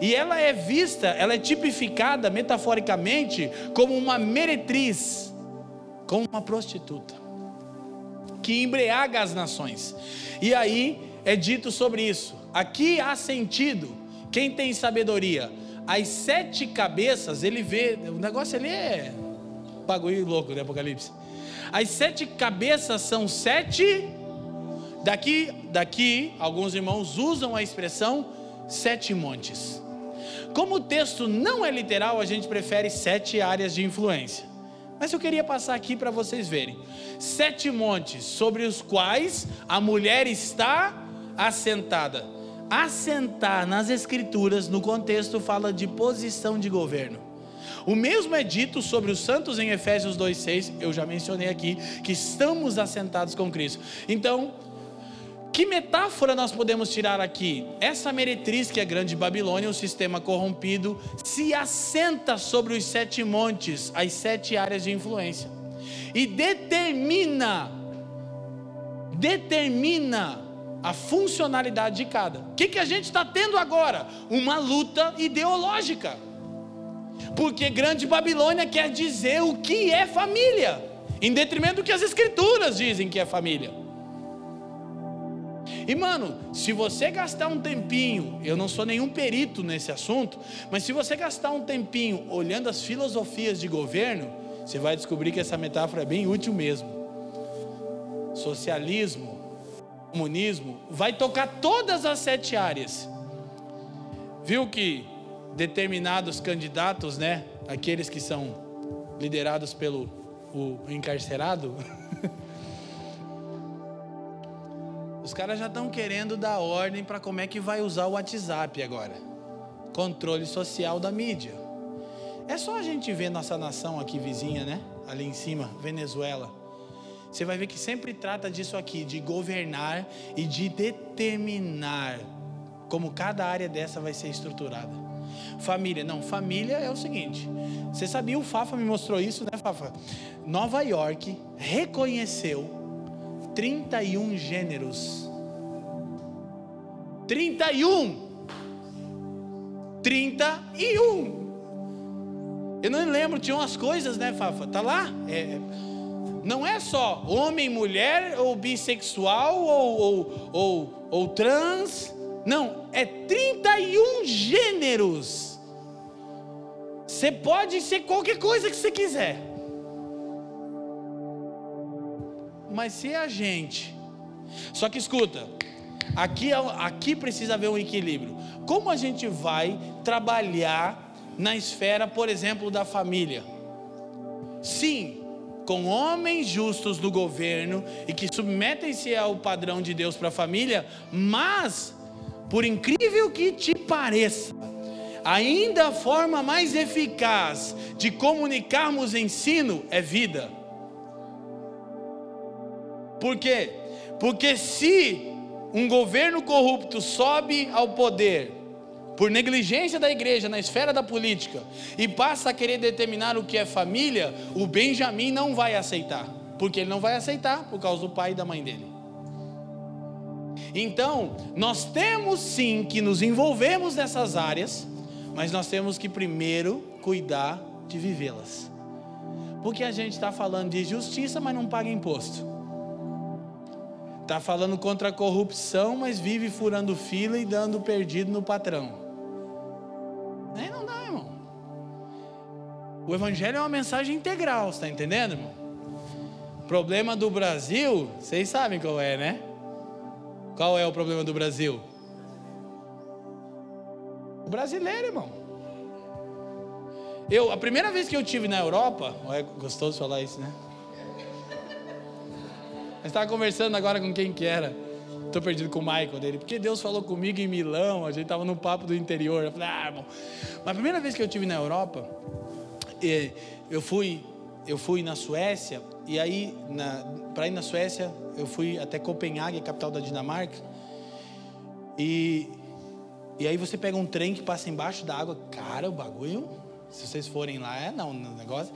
E ela é vista, ela é tipificada metaforicamente como uma meretriz, como uma prostituta, que embriaga as nações. E aí é dito sobre isso. Aqui há sentido. Quem tem sabedoria? As sete cabeças, ele vê. O negócio ali é bagulho louco, né? Apocalipse. As sete cabeças são sete. Daqui, daqui, alguns irmãos usam a expressão sete montes. Como o texto não é literal, a gente prefere sete áreas de influência. Mas eu queria passar aqui para vocês verem. Sete montes sobre os quais a mulher está assentada. Assentar nas escrituras, no contexto, fala de posição de governo. O mesmo é dito sobre os santos em Efésios 2,6, eu já mencionei aqui, que estamos assentados com Cristo. Então, que metáfora nós podemos tirar aqui? Essa meretriz que é a grande Babilônia, um sistema corrompido, se assenta sobre os sete montes, as sete áreas de influência, e determina, determina a funcionalidade de cada. O que, que a gente está tendo agora? Uma luta ideológica. Porque grande Babilônia quer dizer o que é família, em detrimento do que as escrituras dizem que é família. E mano, se você gastar um tempinho, eu não sou nenhum perito nesse assunto, mas se você gastar um tempinho olhando as filosofias de governo, você vai descobrir que essa metáfora é bem útil mesmo. Socialismo, comunismo, vai tocar todas as sete áreas. Viu que determinados candidatos, né, aqueles que são liderados pelo o encarcerado, [LAUGHS] Os caras já estão querendo dar ordem para como é que vai usar o WhatsApp agora. Controle social da mídia. É só a gente ver nossa nação aqui vizinha, né? Ali em cima, Venezuela. Você vai ver que sempre trata disso aqui, de governar e de determinar como cada área dessa vai ser estruturada. Família, não, família é o seguinte. Você sabia, o Fafa me mostrou isso, né, Fafa? Nova York reconheceu 31 gêneros. 31. 31. Eu não lembro, tinha umas coisas, né, Fafa? Tá lá? É, não é só homem, mulher, ou bissexual, ou, ou, ou, ou trans. Não, é 31 gêneros. Você pode ser qualquer coisa que você quiser. Mas se a gente. Só que escuta, aqui, é aqui precisa haver um equilíbrio. Como a gente vai trabalhar na esfera, por exemplo, da família? Sim, com homens justos do governo e que submetem-se ao padrão de Deus para a família, mas, por incrível que te pareça, ainda a forma mais eficaz de comunicarmos ensino é vida. Por quê? Porque se um governo corrupto sobe ao poder por negligência da igreja na esfera da política e passa a querer determinar o que é família, o Benjamim não vai aceitar, porque ele não vai aceitar por causa do pai e da mãe dele. Então, nós temos sim que nos envolvermos nessas áreas, mas nós temos que primeiro cuidar de vivê-las. Porque a gente está falando de justiça, mas não paga imposto. Está falando contra a corrupção, mas vive furando fila e dando perdido no patrão. Nem não dá, irmão. O Evangelho é uma mensagem integral, está entendendo, irmão? O problema do Brasil, vocês sabem qual é, né? Qual é o problema do Brasil? O brasileiro, irmão. Eu, a primeira vez que eu tive na Europa, é gostoso falar isso, né? Estava conversando agora com quem que era. Estou perdido com o Michael dele, porque Deus falou comigo em Milão, a gente estava no papo do interior. Eu falei, ah, irmão. Mas a primeira vez que eu tive na Europa, eu fui, eu fui na Suécia, e aí, para ir na Suécia, eu fui até Copenhague, capital da Dinamarca. E, e aí você pega um trem que passa embaixo da água. Cara, o bagulho se vocês forem lá, é não, no negócio.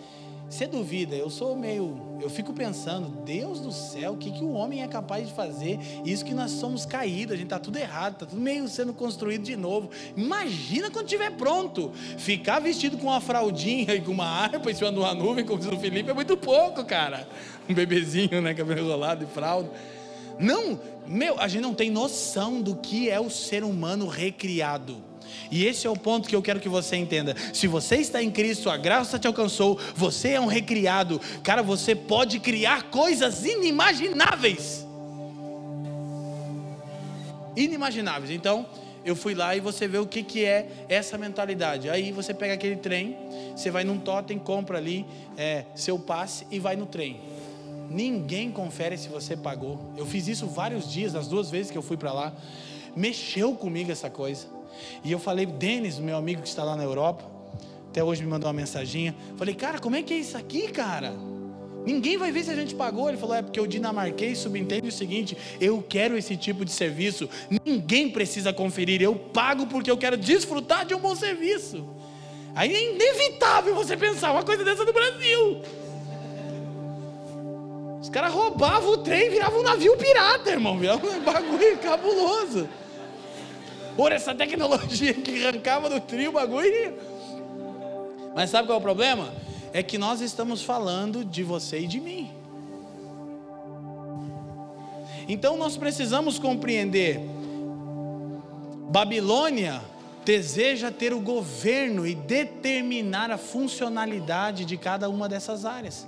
Você duvida, eu sou meio. Eu fico pensando, Deus do céu, o que, que o homem é capaz de fazer? Isso que nós somos caídos, a gente está tudo errado, está tudo meio sendo construído de novo. Imagina quando estiver pronto. Ficar vestido com uma fraldinha e com uma harpa em cima de uma nuvem, como diz o Felipe, é muito pouco, cara. Um bebezinho, né, cabelo enrolado e fralda. Não, meu, a gente não tem noção do que é o ser humano recriado. E esse é o ponto que eu quero que você entenda. Se você está em Cristo, a graça te alcançou, você é um recriado. Cara, você pode criar coisas inimagináveis. Inimagináveis. Então, eu fui lá e você vê o que, que é essa mentalidade. Aí você pega aquele trem, você vai num totem, compra ali é, seu passe e vai no trem. Ninguém confere se você pagou. Eu fiz isso vários dias, as duas vezes que eu fui para lá. Mexeu comigo essa coisa. E eu falei, Denis, meu amigo que está lá na Europa, até hoje me mandou uma mensaginha. Falei, cara, como é que é isso aqui, cara? Ninguém vai ver se a gente pagou. Ele falou, é porque o dinamarquês subentende o seguinte: eu quero esse tipo de serviço. Ninguém precisa conferir. Eu pago porque eu quero desfrutar de um bom serviço. Aí é inevitável você pensar uma coisa dessa no Brasil. Os caras roubavam o trem viravam um navio pirata, irmão. Virava um bagulho cabuloso. Por essa tecnologia que arrancava do trio o bagulho. Mas sabe qual é o problema? É que nós estamos falando de você e de mim. Então nós precisamos compreender. Babilônia deseja ter o governo e determinar a funcionalidade de cada uma dessas áreas.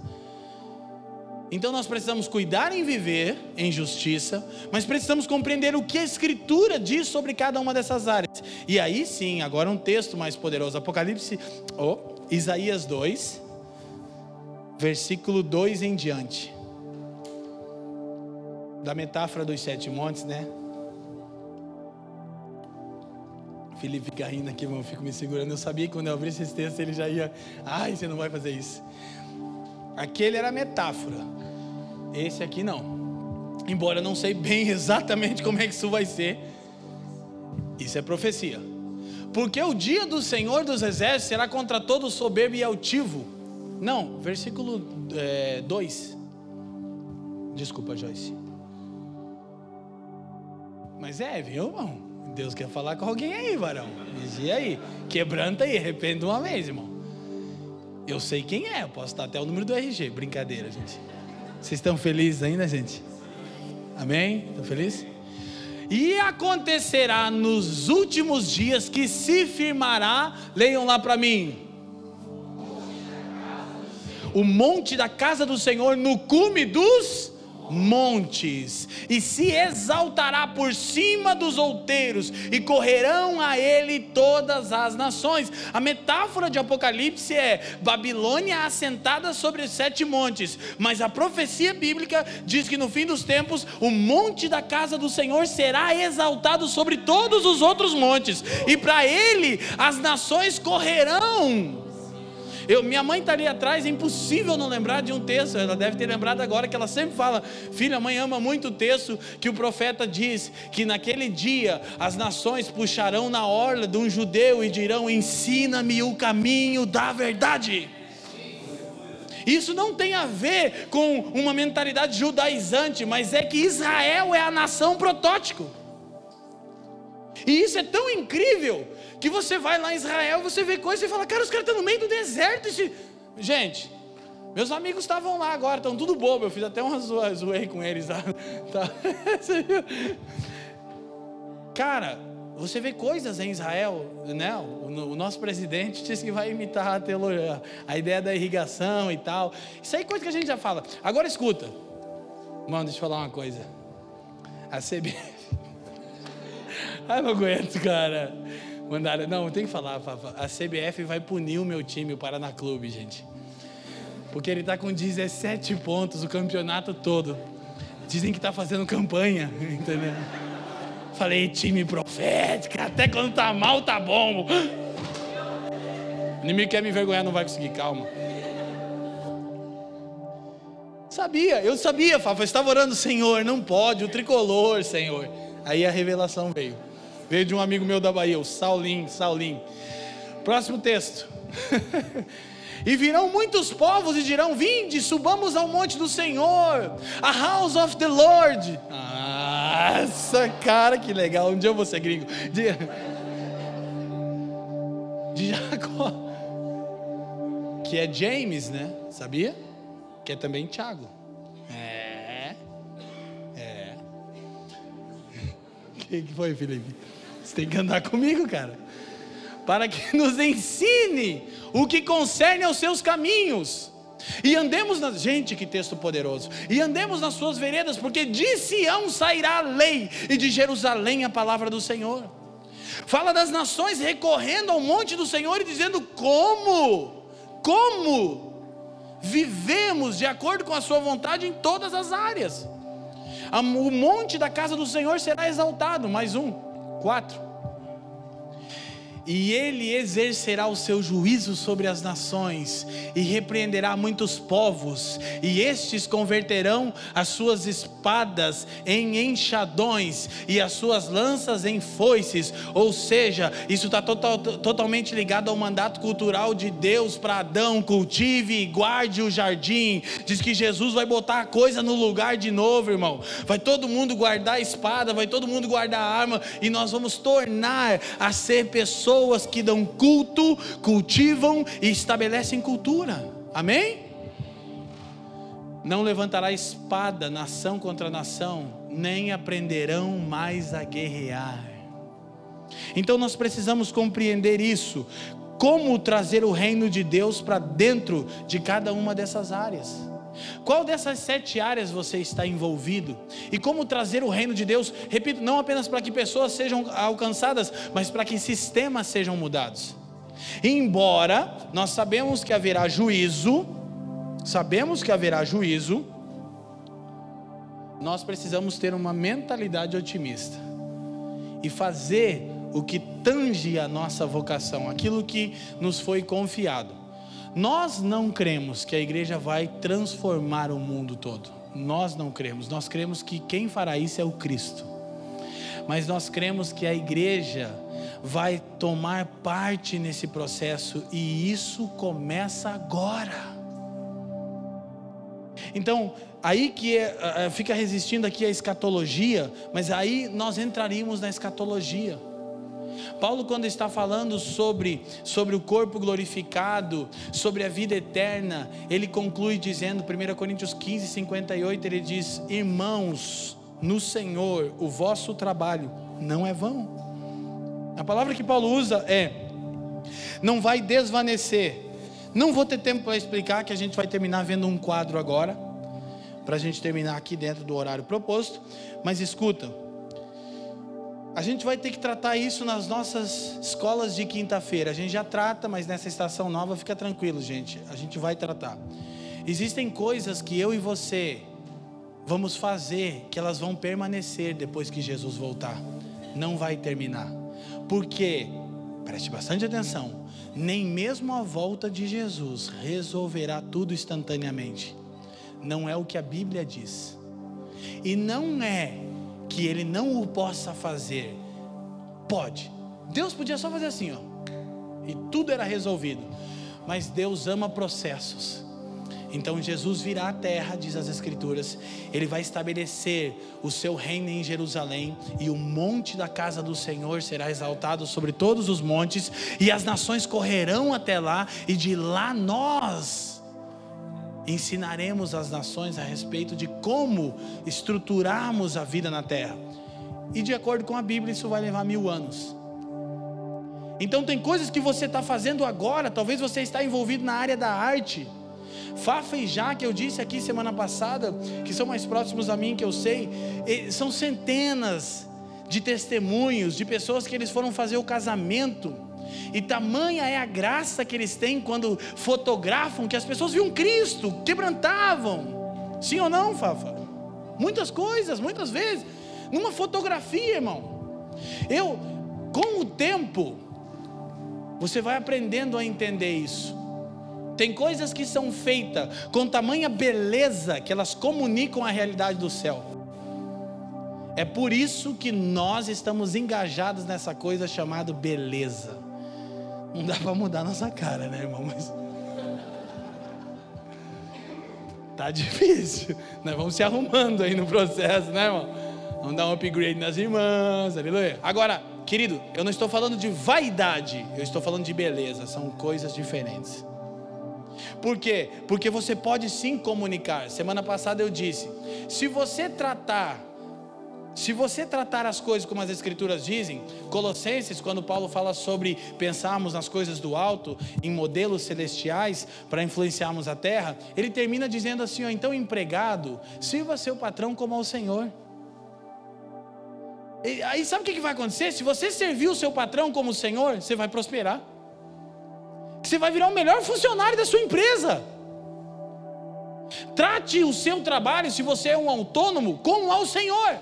Então nós precisamos cuidar em viver em justiça, mas precisamos compreender o que a Escritura diz sobre cada uma dessas áreas. E aí sim, agora um texto mais poderoso, Apocalipse, oh, Isaías 2, versículo 2 em diante. Da metáfora dos sete montes, né? Felipe fica rindo aqui, irmão, fico me segurando. Eu sabia que quando eu abrisse esse texto ele já ia. Ai, você não vai fazer isso. Aquele era metáfora. Esse aqui não. Embora eu não sei bem [LAUGHS] exatamente como é que isso vai ser. Isso é profecia. Porque o dia do Senhor dos Exércitos será contra todo soberbo e altivo. Não, versículo 2. É, Desculpa, Joyce. Mas é, viu, irmão? Deus quer falar com alguém aí, varão. E aí? Quebranta aí, arrepende uma vez, irmão. Eu sei quem é, eu posso dar até o número do RG. Brincadeira, gente. Vocês estão felizes ainda, gente? Amém? Estão felizes? E acontecerá nos últimos dias que se firmará, leiam lá para mim. O monte da casa do Senhor no cume dos montes, e se exaltará por cima dos outeiros, e correrão a ele todas as nações. A metáfora de Apocalipse é Babilônia assentada sobre os sete montes, mas a profecia bíblica diz que no fim dos tempos o monte da casa do Senhor será exaltado sobre todos os outros montes, e para ele as nações correrão. Eu, minha mãe está ali atrás, é impossível não lembrar de um texto. Ela deve ter lembrado agora que ela sempre fala: Filha, mãe ama muito o texto que o profeta diz que naquele dia as nações puxarão na orla de um judeu e dirão: Ensina-me o caminho da verdade. Isso não tem a ver com uma mentalidade judaizante, mas é que Israel é a nação protótipo. E isso é tão incrível que você vai lá em Israel, você vê coisas e fala, cara, os caras estão no meio do deserto. Esse... Gente, meus amigos estavam lá agora, estão tudo bobo. Eu fiz até uma zoei com eles. [LAUGHS] Tá? tá. cara, você vê coisas em Israel, né? O, nosso presidente disse que vai imitar a, teologia, a ideia da irrigação e tal. Isso aí é coisa que a gente já fala. Agora escuta. Mano, deixa eu falar uma coisa. A CBF. Ai, não aguento, cara. Mandaram, não, tem que falar, A CBF vai punir o meu time, o Paraná Clube, gente. Porque ele está com 17 pontos o campeonato todo. Dizem que está fazendo campanha, [LAUGHS] entendeu? Falei, time profético, até quando tá mal, tá bom. O inimigo quer me envergonhar, não vai conseguir, calma. Sabia, eu sabia, Fafa, eu estava orando, Senhor, não pode, o tricolor, Senhor. Aí a revelação veio. Veio de um amigo meu da Bahia, o Saulim, Saulim. Próximo texto. [LAUGHS] E virão muitos povos e dirão: Vinde, subamos ao monte do Senhor, a house of the Lord. Nossa, cara, que legal. Um dia eu vou ser gringo. De, [LAUGHS] de Jacó. Que é James, né? Sabia? Que é também Tiago. É. É. [LAUGHS] O que foi, Felipe? Tem que andar comigo, cara para que [LAUGHS] nos ensine o que concerne aos seus caminhos. E andemos na gente, que texto poderoso. E andemos nas suas veredas, porque de Sião sairá a lei e de Jerusalém a palavra do Senhor. Fala das nações recorrendo ao monte do Senhor e dizendo como? Como vivemos de acordo com a sua vontade em todas as áreas. O monte da casa do Senhor será exaltado. Mais um, quatro e ele exercerá o seu juízo sobre as nações, e repreenderá muitos povos, e estes converterão as suas espadas em enxadões, e as suas lanças em foices. Ou seja, isso está total, totalmente ligado ao mandato cultural de Deus para Adão: cultive e guarde o jardim. Diz que Jesus vai botar a coisa no lugar de novo, irmão. Vai todo mundo guardar a espada, vai todo mundo guardar a arma, e nós vamos tornar a ser pessoas pessoas que dão culto, cultivam e estabelecem cultura. Amém? Não levantará espada nação contra nação, nem aprenderão mais a guerrear. Então nós precisamos compreender isso. Como trazer o reino de Deus para dentro de cada uma dessas áreas. Qual dessas sete áreas você está envolvido? E como trazer o reino de Deus, repito, não apenas para que pessoas sejam alcançadas, mas para que sistemas sejam mudados. Embora nós sabemos que haverá juízo, sabemos que haverá juízo, nós precisamos ter uma mentalidade otimista e fazer o que tange a nossa vocação, aquilo que nos foi confiado. Nós não cremos que a igreja vai transformar o mundo todo. Nós não cremos. Nós cremos que quem fará isso é o Cristo. Mas nós cremos que a igreja vai tomar parte nesse processo e isso começa agora. Então, aí que é, é fica resistindo aqui a escatologia, mas aí nós entraríamos na escatologia. Paulo, quando está falando sobre, sobre o corpo glorificado, sobre a vida eterna, ele conclui dizendo, 1 Coríntios 15, 58, ele diz: Irmãos, no Senhor, o vosso trabalho não é vão. A palavra que Paulo usa é: não vai desvanecer. Não vou ter tempo para explicar, que a gente vai terminar vendo um quadro agora, para a gente terminar aqui dentro do horário proposto. Mas escuta, a gente vai ter que tratar isso nas nossas escolas de quinta-feira. A gente já trata, mas nessa estação nova fica tranquilo, gente. A gente vai tratar. Existem coisas que eu e você vamos fazer que elas vão permanecer depois que Jesus voltar. Não vai terminar. Porque, preste bastante atenção, nem mesmo a volta de Jesus resolverá tudo instantaneamente. Não é o que a Bíblia diz. E não é que ele não o possa fazer. Pode. Deus podia só fazer assim, ó. E tudo era resolvido. Mas Deus ama processos. Então Jesus virá à terra, diz as Escrituras, ele vai estabelecer o seu reino em Jerusalém, e o monte da casa do Senhor será exaltado sobre todos os montes, e as nações correrão até lá, e de lá nós ensinaremos as nações a respeito de como estruturarmos a vida na terra. E de acordo com a Bíblia, isso vai levar mil anos. Então tem coisas que você está fazendo agora, talvez você está envolvido na área da arte Fafa e que eu disse aqui semana passada, que são mais próximos a mim, que eu sei, são centenas de testemunhos de pessoas que eles foram fazer o casamento. E tamanha é a graça que eles têm quando fotografam que as pessoas viam Cristo, quebrantavam. Sim ou não, Fafa? Muitas coisas, muitas vezes. Numa fotografia, irmão. Eu, com o tempo, você vai aprendendo a entender isso. Tem coisas que são feitas com tamanha beleza que elas comunicam a realidade do céu. É por isso que nós estamos engajados nessa coisa chamada beleza. Não dá para mudar nossa cara, né, irmão? Mas tá difícil. Nós vamos se arrumando aí no processo, né, irmão? Vamos dar um upgrade nas irmãs, aleluia. Agora, querido, eu não estou falando de vaidade, eu estou falando de beleza, são coisas diferentes. Por quê? Porque você pode sim comunicar. Semana passada eu disse: se você tratar se você tratar as coisas como as Escrituras dizem, Colossenses, quando Paulo fala sobre pensarmos nas coisas do alto, em modelos celestiais, para influenciarmos a terra, ele termina dizendo assim: ó, então, empregado, sirva seu patrão como ao Senhor. E aí sabe o que vai acontecer? Se você servir o seu patrão como o Senhor, você vai prosperar você vai virar o melhor funcionário da sua empresa. Trate o seu trabalho, se você é um autônomo, como ao Senhor.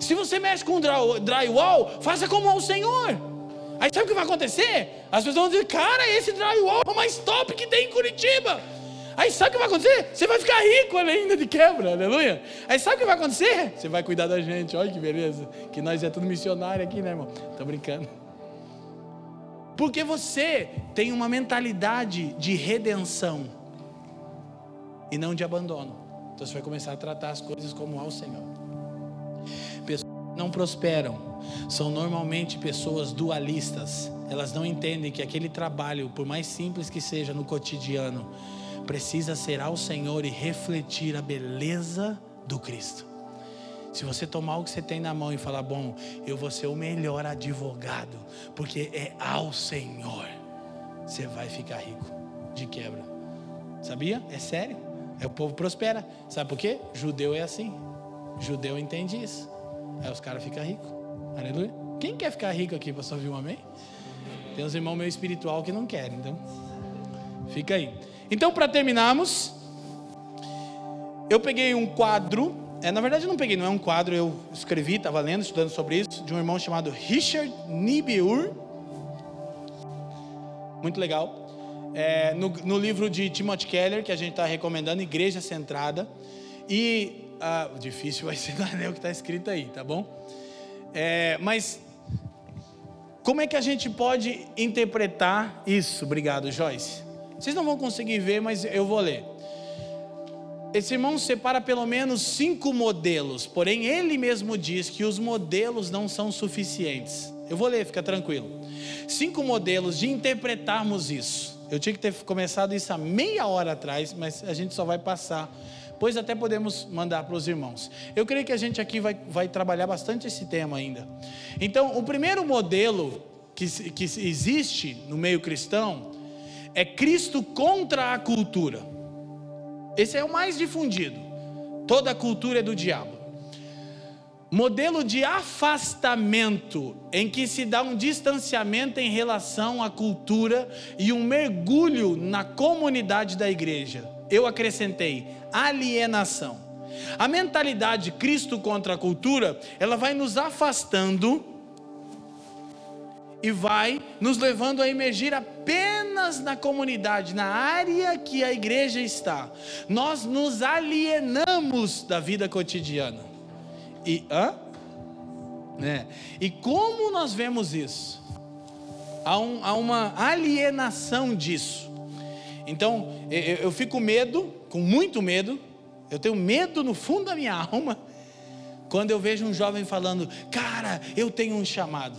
Se você mexe com drywall, faça como ao Senhor. Aí sabe o que vai acontecer? As pessoas vão dizer, cara, esse drywall é o mais top que tem em Curitiba. Aí sabe o que vai acontecer? Você vai ficar rico ainda de quebra, aleluia. Aí sabe o que vai acontecer? Você vai cuidar da gente, olha que beleza. Que nós é tudo missionário aqui, né, irmão? Tô brincando. Porque você tem uma mentalidade de redenção e não de abandono. Então você vai começar a tratar as coisas como ao Senhor. Não prosperam são normalmente pessoas dualistas. Elas não entendem que aquele trabalho, por mais simples que seja no cotidiano, precisa ser ao Senhor e refletir a beleza do Cristo. Se você tomar o que você tem na mão e falar, bom, eu vou ser o melhor advogado, porque é ao Senhor, você vai ficar rico de quebra. Sabia? É sério. Aí o povo prospera. Sabe por quê? Judeu é assim. Judeu entende isso. Aí os caras ficam ricos. Aleluia. Quem quer ficar rico aqui, pastor viu um amém? Tem uns irmãos meio espiritual que não querem, então. Fica aí. Então, para terminarmos, eu peguei um quadro é, na verdade, eu não peguei, não é um quadro, eu escrevi, estava lendo, estudando sobre isso, de um irmão chamado Richard Nibiur. Muito legal. É, no, no, livro de Timothy Keller, que a gente está recomendando, Igreja Centrada. E ah, o difícil vai ser [LAUGHS] o que está escrito aí, tá bom? É, mas como é que a gente pode interpretar isso? Obrigado, Joyce. Vocês não vão conseguir ver, mas eu vou ler. Esse irmão separa pelo menos cinco modelos, porém ele mesmo diz que os modelos não são suficientes. Eu vou ler, fica tranquilo. Cinco modelos de interpretarmos isso. Eu tinha que ter começado isso há meia hora atrás, mas a gente só vai passar. Pois até podemos mandar para os irmãos. Eu creio que a gente aqui vai, vai trabalhar bastante esse tema ainda. Então, o primeiro modelo que, que existe no meio cristão é Cristo contra a cultura. Esse é o mais difundido. Toda a cultura é do diabo. Modelo de afastamento, em que se dá um distanciamento em relação à cultura e um mergulho na comunidade da igreja. Eu acrescentei alienação. A mentalidade Cristo contra a cultura, ela vai nos afastando e vai nos levando a emergir apenas na comunidade, na área que a igreja está. Nós nos alienamos da vida cotidiana. E hã? Né? E como nós vemos isso? Há, um, há uma alienação disso. Então, eu, eu fico medo, com muito medo, eu tenho medo no fundo da minha alma, quando eu vejo um jovem falando, cara, eu tenho um chamado.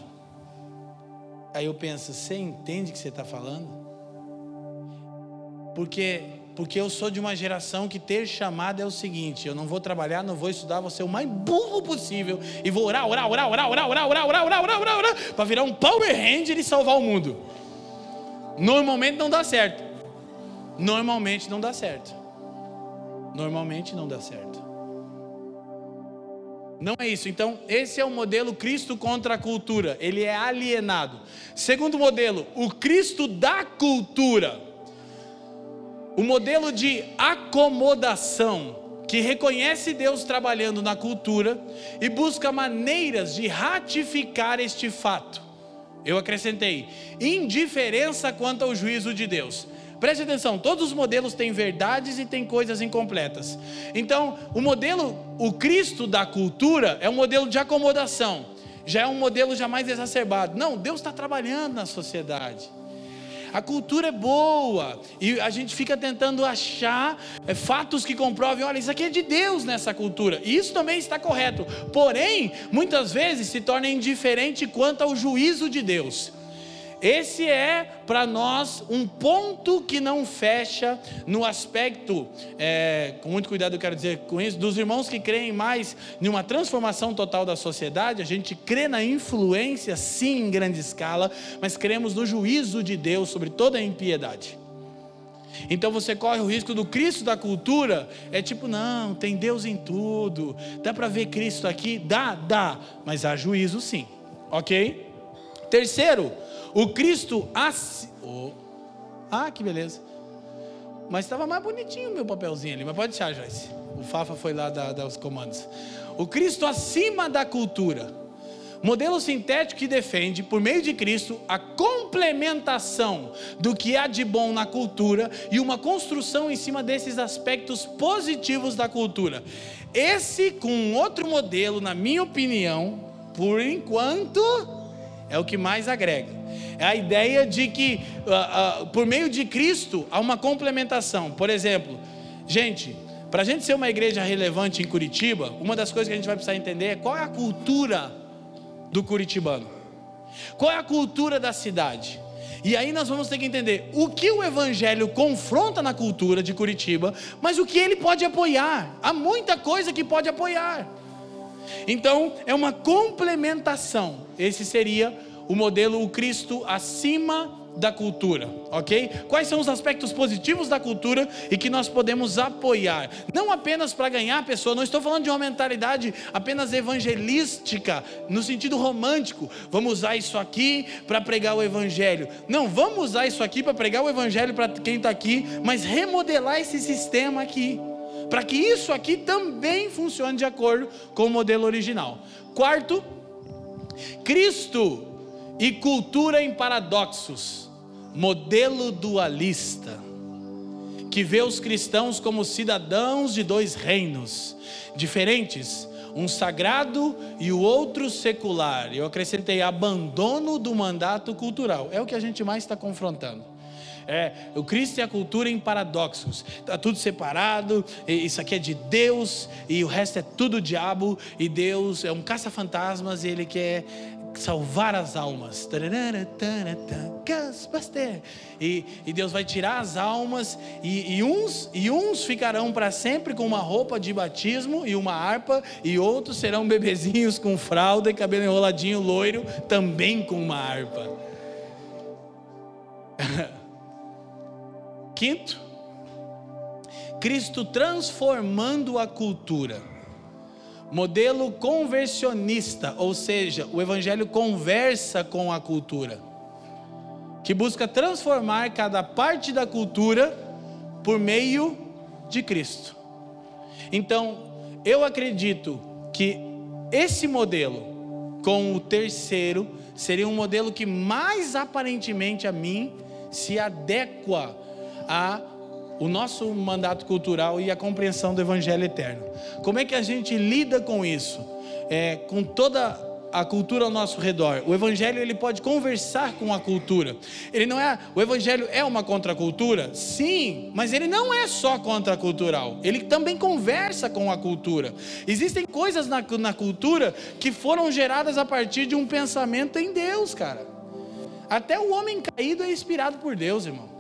Aí eu penso, você entende o que você está falando? Porque, porque eu sou de uma geração que ter chamado é o seguinte: eu não vou trabalhar, não vou estudar, vou ser o mais burro possível e vou orar, orar, orar, orar, orar, orar, orar, orar, orar, orar, orar, orar para virar um Power Ranger e salvar o mundo. Normalmente não dá certo. Normalmente não dá certo. Normalmente não dá certo. Não é isso. Então, esse é o modelo Cristo contra a cultura. Ele é alienado. Segundo modelo, o Cristo da cultura. O modelo de acomodação, que reconhece Deus trabalhando na cultura e busca maneiras de ratificar este fato. Eu acrescentei: indiferença quanto ao juízo de Deus. Preste atenção, todos os modelos têm verdades e têm coisas incompletas. Então, o modelo, o Cristo da cultura é um modelo de acomodação. Já é um modelo jamais exacerbado. Não, Deus está trabalhando na sociedade. A cultura é boa e a gente fica tentando achar é, fatos que comprovem, olha, isso aqui é de Deus nessa cultura. E isso também está correto. Porém, muitas vezes se torna indiferente quanto ao juízo de Deus. Esse é para nós um ponto que não fecha no aspecto, é, com muito cuidado eu quero dizer com isso, dos irmãos que creem mais em uma transformação total da sociedade. A gente crê na influência, sim, em grande escala, mas cremos no juízo de Deus sobre toda a impiedade. Então você corre o risco do Cristo da cultura, é tipo, não, tem Deus em tudo, dá para ver Cristo aqui? Dá, dá, mas há juízo sim, ok? Terceiro, o Cristo. Assi... Oh. Ah, que beleza. Mas estava mais bonitinho o meu papelzinho ali. Mas pode deixar, Joyce. O Fafa foi lá dar, dar os comandos. O Cristo acima da cultura. Modelo sintético que defende, por meio de Cristo, a complementação do que há de bom na cultura e uma construção em cima desses aspectos positivos da cultura. Esse, com outro modelo, na minha opinião, por enquanto, é o que mais agrega. É a ideia de que, uh, uh, por meio de Cristo, há uma complementação. Por exemplo, gente, para a gente ser uma igreja relevante em Curitiba, uma das coisas que a gente vai precisar entender é qual é a cultura do curitibano, qual é a cultura da cidade. E aí nós vamos ter que entender o que o evangelho confronta na cultura de Curitiba, mas o que ele pode apoiar. Há muita coisa que pode apoiar. Então, é uma complementação. Esse seria o modelo o Cristo acima da cultura, ok? Quais são os aspectos positivos da cultura e que nós podemos apoiar? Não apenas para ganhar a pessoa, não estou falando de uma mentalidade apenas evangelística, no sentido romântico. Vamos usar isso aqui para pregar o evangelho. Não, vamos usar isso aqui para pregar o evangelho para quem está aqui, mas remodelar esse sistema aqui, para que isso aqui também funcione de acordo com o modelo original. Quarto, Cristo e cultura em paradoxos, modelo dualista, que vê os cristãos como cidadãos de dois reinos diferentes, um sagrado e o outro secular. Eu acrescentei abandono do mandato cultural. É o que a gente mais está confrontando. É, o Cristo e a cultura em paradoxos. Está tudo separado, isso aqui é de Deus e o resto é tudo diabo, e Deus é um caça-fantasmas e ele quer salvar as almas. E, e Deus vai tirar as almas, e, e uns, e uns ficarão para sempre com uma roupa de batismo e uma harpa, e outros serão bebezinhos com fralda e cabelo enroladinho loiro, também com uma harpa. [LAUGHS] Quinto, Cristo transformando a cultura modelo conversionista, ou seja, o evangelho conversa com a cultura, que busca transformar cada parte da cultura por meio de Cristo. Então, eu acredito que esse modelo com o terceiro seria um modelo que mais aparentemente a mim se adequa a o nosso mandato cultural e a compreensão do evangelho eterno. Como é que a gente lida com isso? É, com toda a cultura ao nosso redor. O evangelho ele pode conversar com a cultura. Ele não é, o evangelho é uma contracultura? Sim, mas ele não é só contracultural. Ele também conversa com a cultura. Existem coisas na, na cultura que foram geradas a partir de um pensamento em Deus, cara. Até o homem caído é inspirado por Deus, irmão.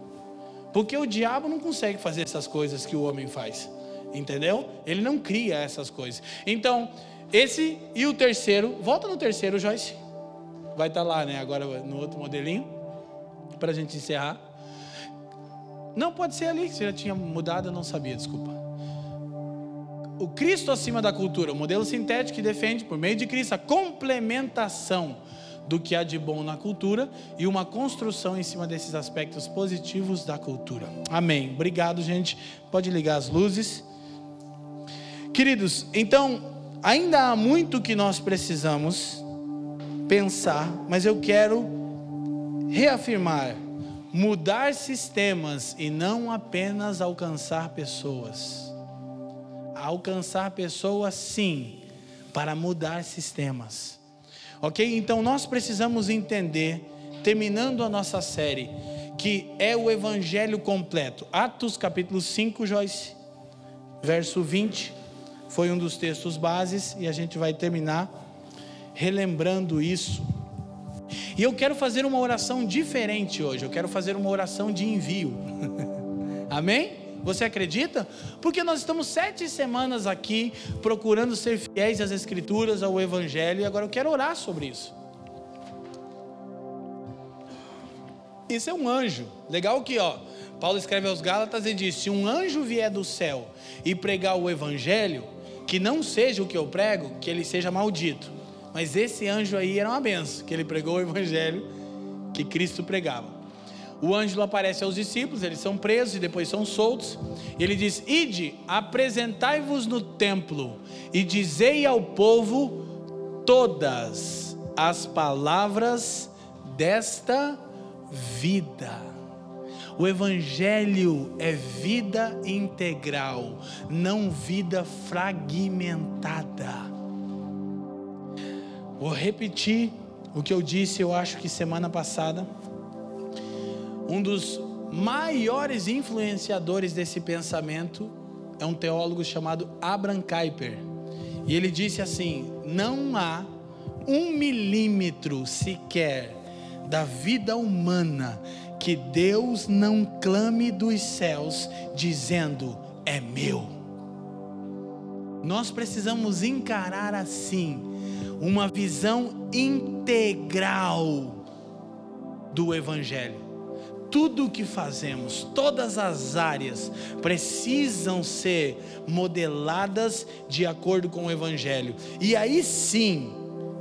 Porque o diabo não consegue fazer essas coisas que o homem faz. Entendeu? Ele não cria essas coisas. Então, esse e o terceiro, volta no terceiro, Joyce. Vai estar tá lá, né? Agora no outro modelinho, para a gente encerrar. Não, pode ser ali, você já tinha mudado, eu não sabia, desculpa. O Cristo acima da cultura, o modelo sintético que defende, por meio de Cristo, a complementação do que há de bom na cultura e uma construção em cima desses aspectos positivos da cultura. Amém. Obrigado, gente. Pode ligar as luzes. Queridos, então ainda há muito que nós precisamos pensar, mas eu quero reafirmar: mudar sistemas e não apenas alcançar pessoas. Alcançar pessoas, sim, para mudar sistemas. Ok? Então nós precisamos entender, terminando a nossa série, que é o Evangelho completo. Atos capítulo 5, Joyce, verso 20 foi um dos textos bases e a gente vai terminar relembrando isso. E eu quero fazer uma oração diferente hoje, eu quero fazer uma oração de envio. [LAUGHS] Amém? Você acredita? Porque nós estamos sete semanas aqui procurando ser fiéis às Escrituras, ao Evangelho, e agora eu quero orar sobre isso. Isso é um anjo. Legal que, ó, Paulo escreve aos Gálatas e diz: se um anjo vier do céu e pregar o Evangelho, que não seja o que eu prego, que ele seja maldito. Mas esse anjo aí era uma benção, que ele pregou o evangelho que Cristo pregava. O anjo aparece aos discípulos, eles são presos e depois são soltos. E ele diz: Ide, apresentai-vos no templo e dizei ao povo todas as palavras desta vida. O Evangelho é vida integral, não vida fragmentada. Vou repetir o que eu disse, eu acho que semana passada. Um dos maiores influenciadores desse pensamento é um teólogo chamado Abraham Kuyper. E ele disse assim: não há um milímetro sequer da vida humana que Deus não clame dos céus dizendo: é meu. Nós precisamos encarar assim uma visão integral do Evangelho. Tudo o que fazemos, todas as áreas precisam ser modeladas de acordo com o Evangelho. E aí sim,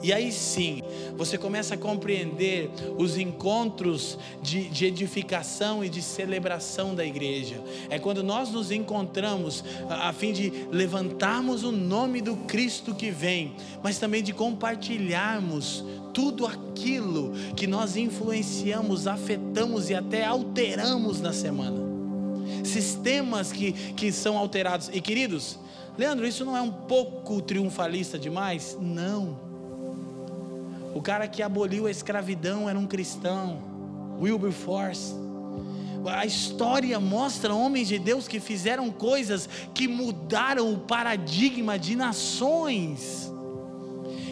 e aí sim, você começa a compreender os encontros de, de, edificação e de celebração da igreja. É quando nós nos encontramos a, a fim de levantarmos o nome do Cristo que vem, mas também de compartilharmos tudo aquilo que nós influenciamos, afetamos e até alteramos na semana. Sistemas que, que são alterados. E queridos, Leandro, isso não é um pouco triunfalista demais? Não. O cara que aboliu a escravidão era um cristão, Wilberforce. A história mostra homens de Deus que fizeram coisas que mudaram o paradigma de nações.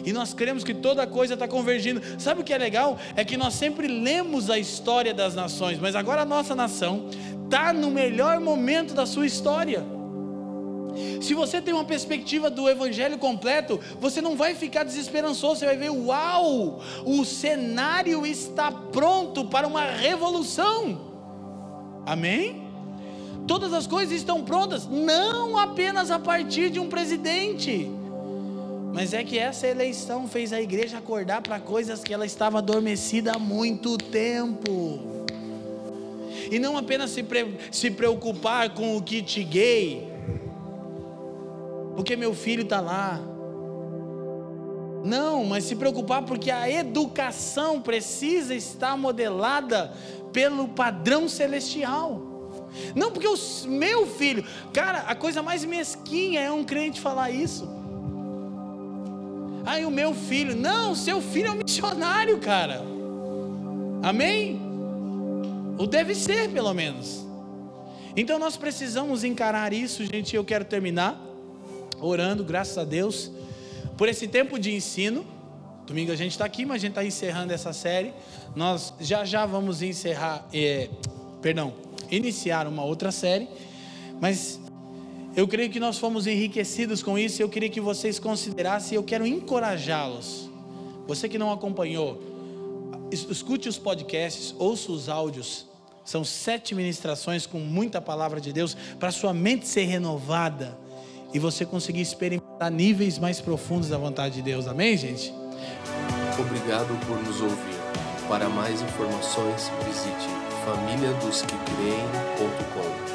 E nós cremos que toda coisa está convergindo. Sabe o que é legal? É que nós sempre lemos a história das nações, mas agora a nossa nação está no melhor momento da sua história. Se você tem uma perspectiva do evangelho completo, você não vai ficar desesperançoso, você vai ver, uau, o cenário está pronto para uma revolução. Amém? Todas as coisas estão prontas, não apenas a partir de um presidente. Mas é que essa eleição fez a igreja acordar para coisas que ela estava adormecida há muito tempo. E não apenas se, pre se preocupar com o kit gay, porque meu filho está lá. Não, mas se preocupar porque a educação precisa estar modelada pelo padrão celestial. Não porque o meu filho, cara, a coisa mais mesquinha é um crente falar isso. Ai, o meu filho, não, seu filho é um missionário, cara. Amém? Ou deve ser, pelo menos. Então nós precisamos encarar isso, gente. Eu quero terminar orando, graças a Deus, por esse tempo de ensino. Domingo a gente está aqui, mas a gente está encerrando essa série. Nós já já vamos encerrar, é, perdão, iniciar uma outra série. Mas eu creio que nós fomos enriquecidos com isso. Eu queria que vocês considerassem. Eu quero encorajá-los. Você que não acompanhou, escute os podcasts, ouça os áudios. São sete ministrações com muita palavra de Deus para sua mente ser renovada e você conseguir experimentar níveis mais profundos da vontade de Deus. Amém, gente? Obrigado por nos ouvir. Para mais informações, visite famíliadosquecreem.com.